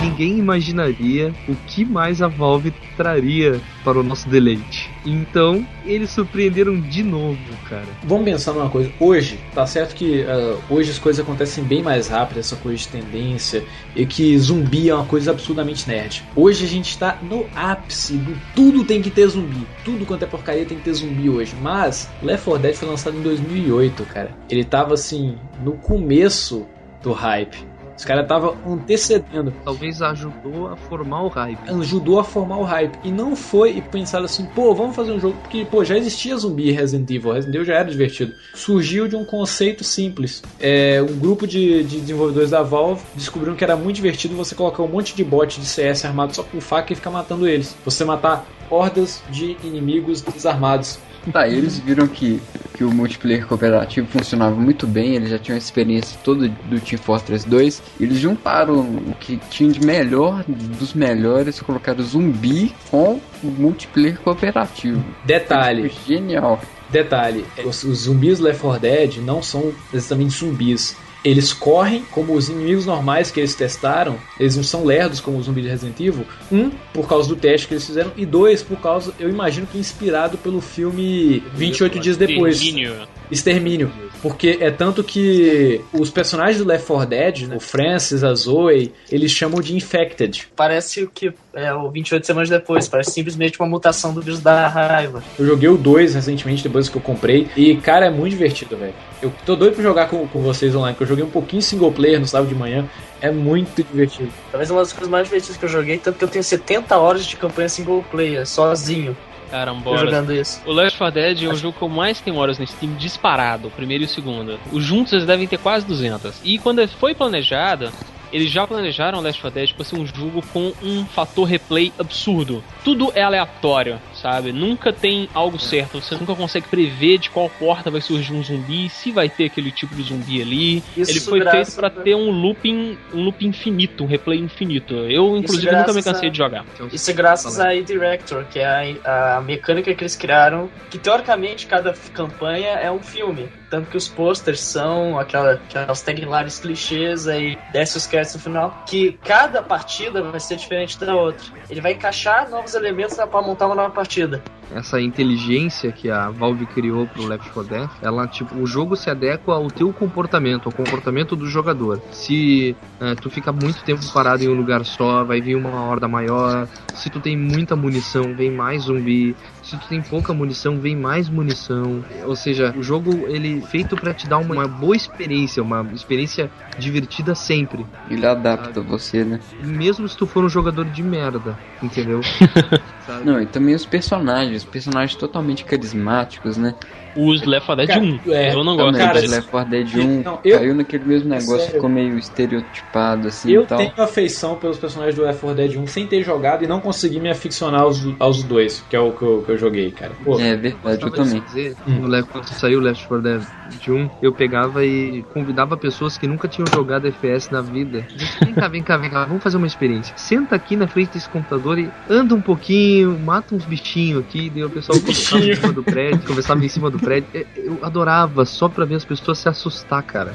Ninguém imaginaria o que mais a Valve traria para o nosso deleite. Então, eles surpreenderam de novo, cara. Vamos pensar numa coisa. Hoje, tá certo que ah, hoje as coisas acontecem bem mais rápido, essa coisa de tendência, e que zumbi é uma coisa absurdamente nerd. Hoje a gente tá no ápice do tudo tem que ter zumbi. Tudo quanto é porcaria tem que ter zumbi hoje. Mas Left 4 Dead foi lançado em 2008, cara. Ele tava assim, no começo do hype. Os caras estavam antecedendo. Talvez ajudou a formar o hype. Ajudou a formar o hype. E não foi e pensaram assim, pô, vamos fazer um jogo. Porque, pô, já existia zumbi em Resident Evil. Resident Evil já era divertido. Surgiu de um conceito simples. É, um grupo de, de desenvolvedores da Valve descobriram que era muito divertido você colocar um monte de bot de CS armado só com faca e ficar matando eles. Você matar hordas de inimigos desarmados. Tá, eles viram que, que o multiplayer cooperativo funcionava muito bem, eles já tinham a experiência toda do Team Fortress 2, eles juntaram o que tinha de melhor dos melhores, colocaram zumbi com o multiplayer cooperativo. Detalhe. Genial. Detalhe, os, os zumbis Left 4 Dead não são exatamente zumbis. Eles correm como os inimigos normais que eles testaram. Eles não são lerdos como o zumbi de Resident Evil. Um, por causa do teste que eles fizeram. E dois, por causa, eu imagino que inspirado pelo filme 28 Dias Depois. Extermínio. Extermínio. Porque é tanto que os personagens do Left 4 Dead, né, o Francis, a Zoe, eles chamam de Infected. Parece o que é o 28 semanas depois, parece simplesmente uma mutação do vírus da raiva. Eu joguei o 2 recentemente, depois que eu comprei. E, cara, é muito divertido, velho. Eu tô doido pra jogar com, com vocês online, que eu joguei um pouquinho single player no sábado de manhã. É muito divertido. Talvez uma das coisas mais divertidas que eu joguei, tanto que eu tenho 70 horas de campanha single player, sozinho. Caramba, jogando isso. O Left 4 Dead é o jogo que eu mais tenho horas no Steam disparado, o primeiro e o segundo. Os juntos eles devem ter quase 200. E quando foi planejado, eles já planejaram o Last 4 Dead pra ser um jogo com um fator replay absurdo. Tudo é aleatório, sabe? Nunca tem algo certo. Você nunca consegue prever de qual porta vai surgir um zumbi, se vai ter aquele tipo de zumbi ali. Isso Ele foi feito pra ter um looping, um loop infinito, um replay infinito. Eu, inclusive, nunca me cansei de jogar. Isso é graças a E-Director, que é a, a mecânica que eles criaram, que teoricamente cada campanha é um filme. Tanto que os posters são aquela, aquelas taglines clichês aí, desce os créditos no final, que cada partida vai ser diferente da outra. Ele vai encaixar novos elementos pra montar uma nova partida partida essa inteligência que a Valve criou pro Left 4 Dead, ela tipo, o jogo se adequa ao teu comportamento, ao comportamento do jogador. Se eh, tu fica muito tempo parado em um lugar só, vai vir uma horda maior. Se tu tem muita munição, vem mais zumbi. Se tu tem pouca munição, vem mais munição. Ou seja, o jogo ele é feito pra te dar uma, uma boa experiência, uma experiência divertida sempre. Ele adapta você, né? Mesmo se tu for um jogador de merda, entendeu? Sabe? Não, e também os personagens, personagens totalmente carismáticos, né? Os Left 4 Dead Cara, 1. é, eu não gosto deles. os Left 4 Dead 1 Não, eu- caiu naquele mesmo negócio, Sério. ficou meio estereotipado assim Eu e tal. tenho afeição pelos personagens do Left 4 Dead 1 sem ter jogado e não consegui me aficionar aos, aos dois, que é o que eu, que eu joguei, cara. Pô, É verdade, eu também. dizer, Hum. Left, quando saiu o Left 4 Dead 1, eu pegava e convidava pessoas que nunca tinham jogado FPS na vida. Disse, Vem cá, vem cá, vem cá, vamos fazer uma experiência. Senta aqui na frente desse computador e anda um pouquinho, mata uns bichinhos aqui, daí o pessoal conversava em cima do prédio, conversava em cima do prédio. Eu adorava só pra ver as pessoas se assustar, cara.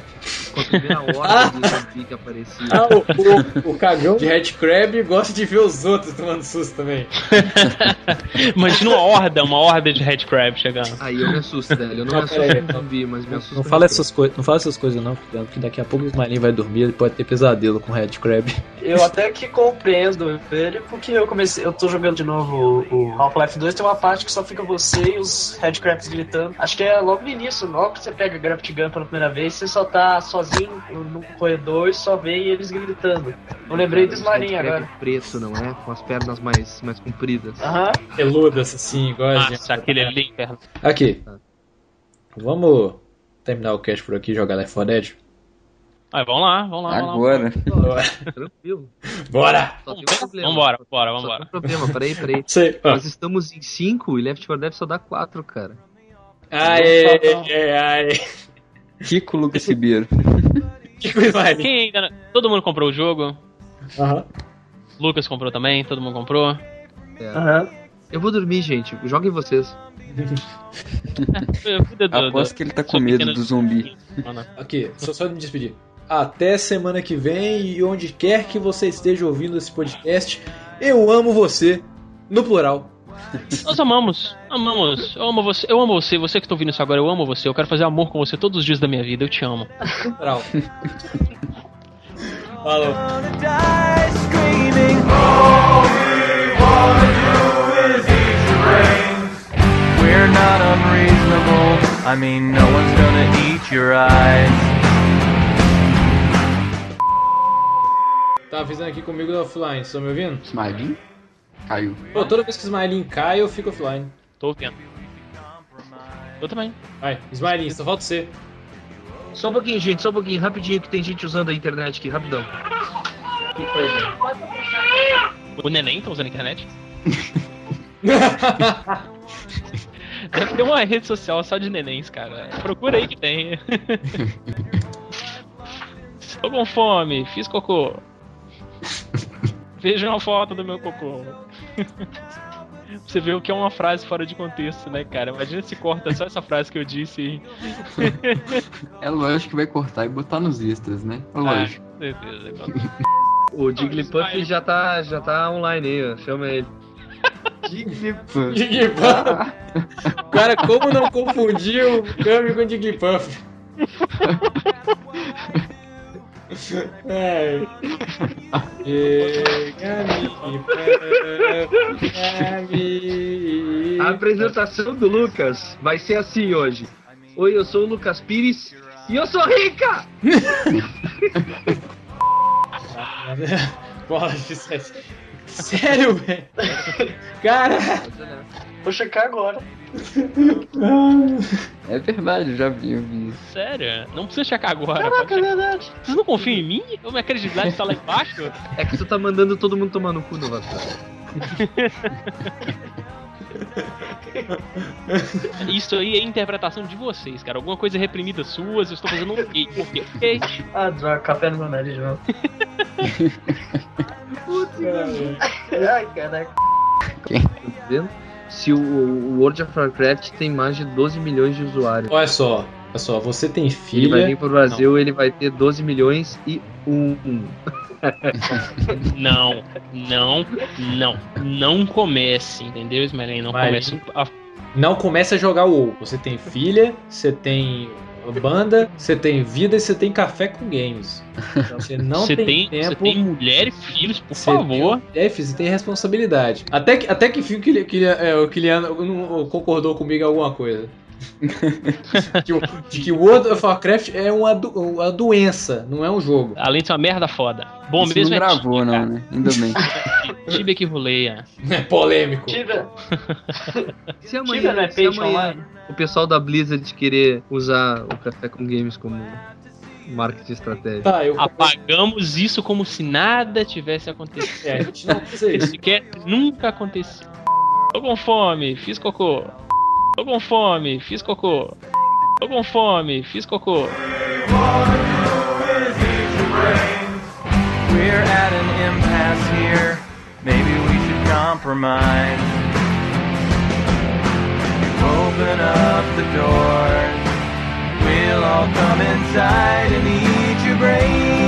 Com a primeira hora de zumbi que aparecia. Ah, o, o, o cagão de Red Crab gosta de ver os outros tomando susto também. Imagina uma horda, uma horda de Red Crab chegando. Aí eu me assusto, velho. Eu não Não, me assusto com zumbi, mas me assusto Não fala essas coisas, não fala essas coisas não, porque daqui a pouco o Smilinho vai dormir, ele pode ter pesadelo com Red Crab. eu até que compreendo ele, porque eu comecei, eu tô jogando de novo o o Half-Life 2, tem uma parte que só fica você e os headcrabs gritando. Acho que é logo no início, logo que você pega Graft Gun pela primeira vez, você só tá sozinho no corredor e só vê eles gritando. Eu lembrei do Smarin agora. preto, não é? Com as pernas mais, mais compridas. Aham. Peludas, assim, igual a gente. Nossa, aquele ali, inferno. Aqui. Vamos terminar o cast por aqui e jogar Left 4 Dead? Ah, vamos lá, vamos lá. Vamos lá. Agora. Tranquilo. Bora! Só tem um problema. Vambora, bora, Só vambora. tem um problema, peraí, peraí. Sei. Nós estamos em 5 e Left 4 Dead só dá 4, cara. Aê, aê, aê. Kiko Lucas Ribeiro. Linda. Quem ainda não... Todo mundo comprou o jogo. Aham. Lucas comprou também, todo mundo comprou. É. Aham. Eu vou dormir, gente. Joguem vocês. Eu cuido do- Aposto que ele tá com medo do zumbi. Aqui, só, só me despedir. Até semana que vem e onde quer que você esteja ouvindo esse podcast, eu amo você, no plural. Nós amamos, amamos. Eu amo você, eu amo você, você que tá ouvindo isso agora, eu amo você. Eu quero fazer amor com você todos os dias da minha vida, eu te amo. Plural. Falou. We're not unreasonable. I mean, no one's gonna eat your eyes. Tá avisando aqui comigo do offline, vocês estão me ouvindo? Smiley? Caiu. Pô, toda vez que o Smiley cai, eu fico offline. Tô ouvindo. Eu também. Vai, Smiley, só falta você. Só um pouquinho, gente, só um pouquinho, rapidinho, que tem gente usando a internet aqui, rapidão. O neném tá usando a internet? Deve ter uma rede social só de nenéns, cara. Procura aí que tem. Estou com fome, fiz cocô. Veja uma foto do meu cocô. Você vê o que é uma frase fora de contexto, né, cara? Imagina se corta só essa frase que eu disse aí. É lógico que vai cortar e botar nos extras, né? É Ah, lógico. com certeza. O Jigglypuff já tá, já tá online aí, ó. Chama ele. Jigglypuff. Jigglypuff. Cara, como não confundir o Kami com o Jigglypuff? Ai. A apresentação do Lucas vai ser assim hoje. Oi, eu sou o Lucas Pires e eu sou rica! Bola de sete. Sério, velho? Cara! Vou checar agora. É verdade, eu já vi, eu vi. Sério? Não precisa checar agora. Caraca, é verdade. Vocês não confiam em mim? A minha credibilidade tá lá embaixo? É que tu tá mandando todo mundo tomar no cu do WhatsApp. Isso aí é interpretação de vocês, cara. Alguma coisa reprimida suas, eu estou fazendo um ok. Ah, droga, café no meu nariz de novo. Ai, caraca. Tá vendo? Se o, o World of Warcraft tem mais de 12 milhões de usuários. Olha só, olha só, você tem Ele vai filha. vir pro Brasil, ele vai ter 12 milhões e um. Não, não, não. Não comece, entendeu, Ismael? Não comece. a- Não comece a jogar o WoW. Você tem filha, você tem banda, você tem vida e você tem café com games. Então você não Você tem, tem, tempo. você tem mulher e filhos, por Você favor. tem- É, filho, você tem responsabilidade. Até que, até que fim que, que, é, o Kiliano concordou comigo em alguma coisa. que, o- de que World of Warcraft é uma, do- uma doença, não é um jogo. Além de ser uma merda foda. Bom Isso mesmo não é gravou, não, né? Ainda bem. Tibia que roleia. É polêmico. Tibia. Se Tibia não amanhã, é se amanhã o pessoal da Blizzard querer usar o Café com Games como marketing estratégico. Tá, eu Apagamos isso como se nada tivesse acontecido. É, a gente não fez isso. Sequer nunca aconteceu. Tô com fome, fiz cocô. Tô com fome, fiz cocô. Tô com fome, fiz cocô. We're at an impasse here. Maybe we should compromise. Open up the doors. We'll all come inside and eat your brains.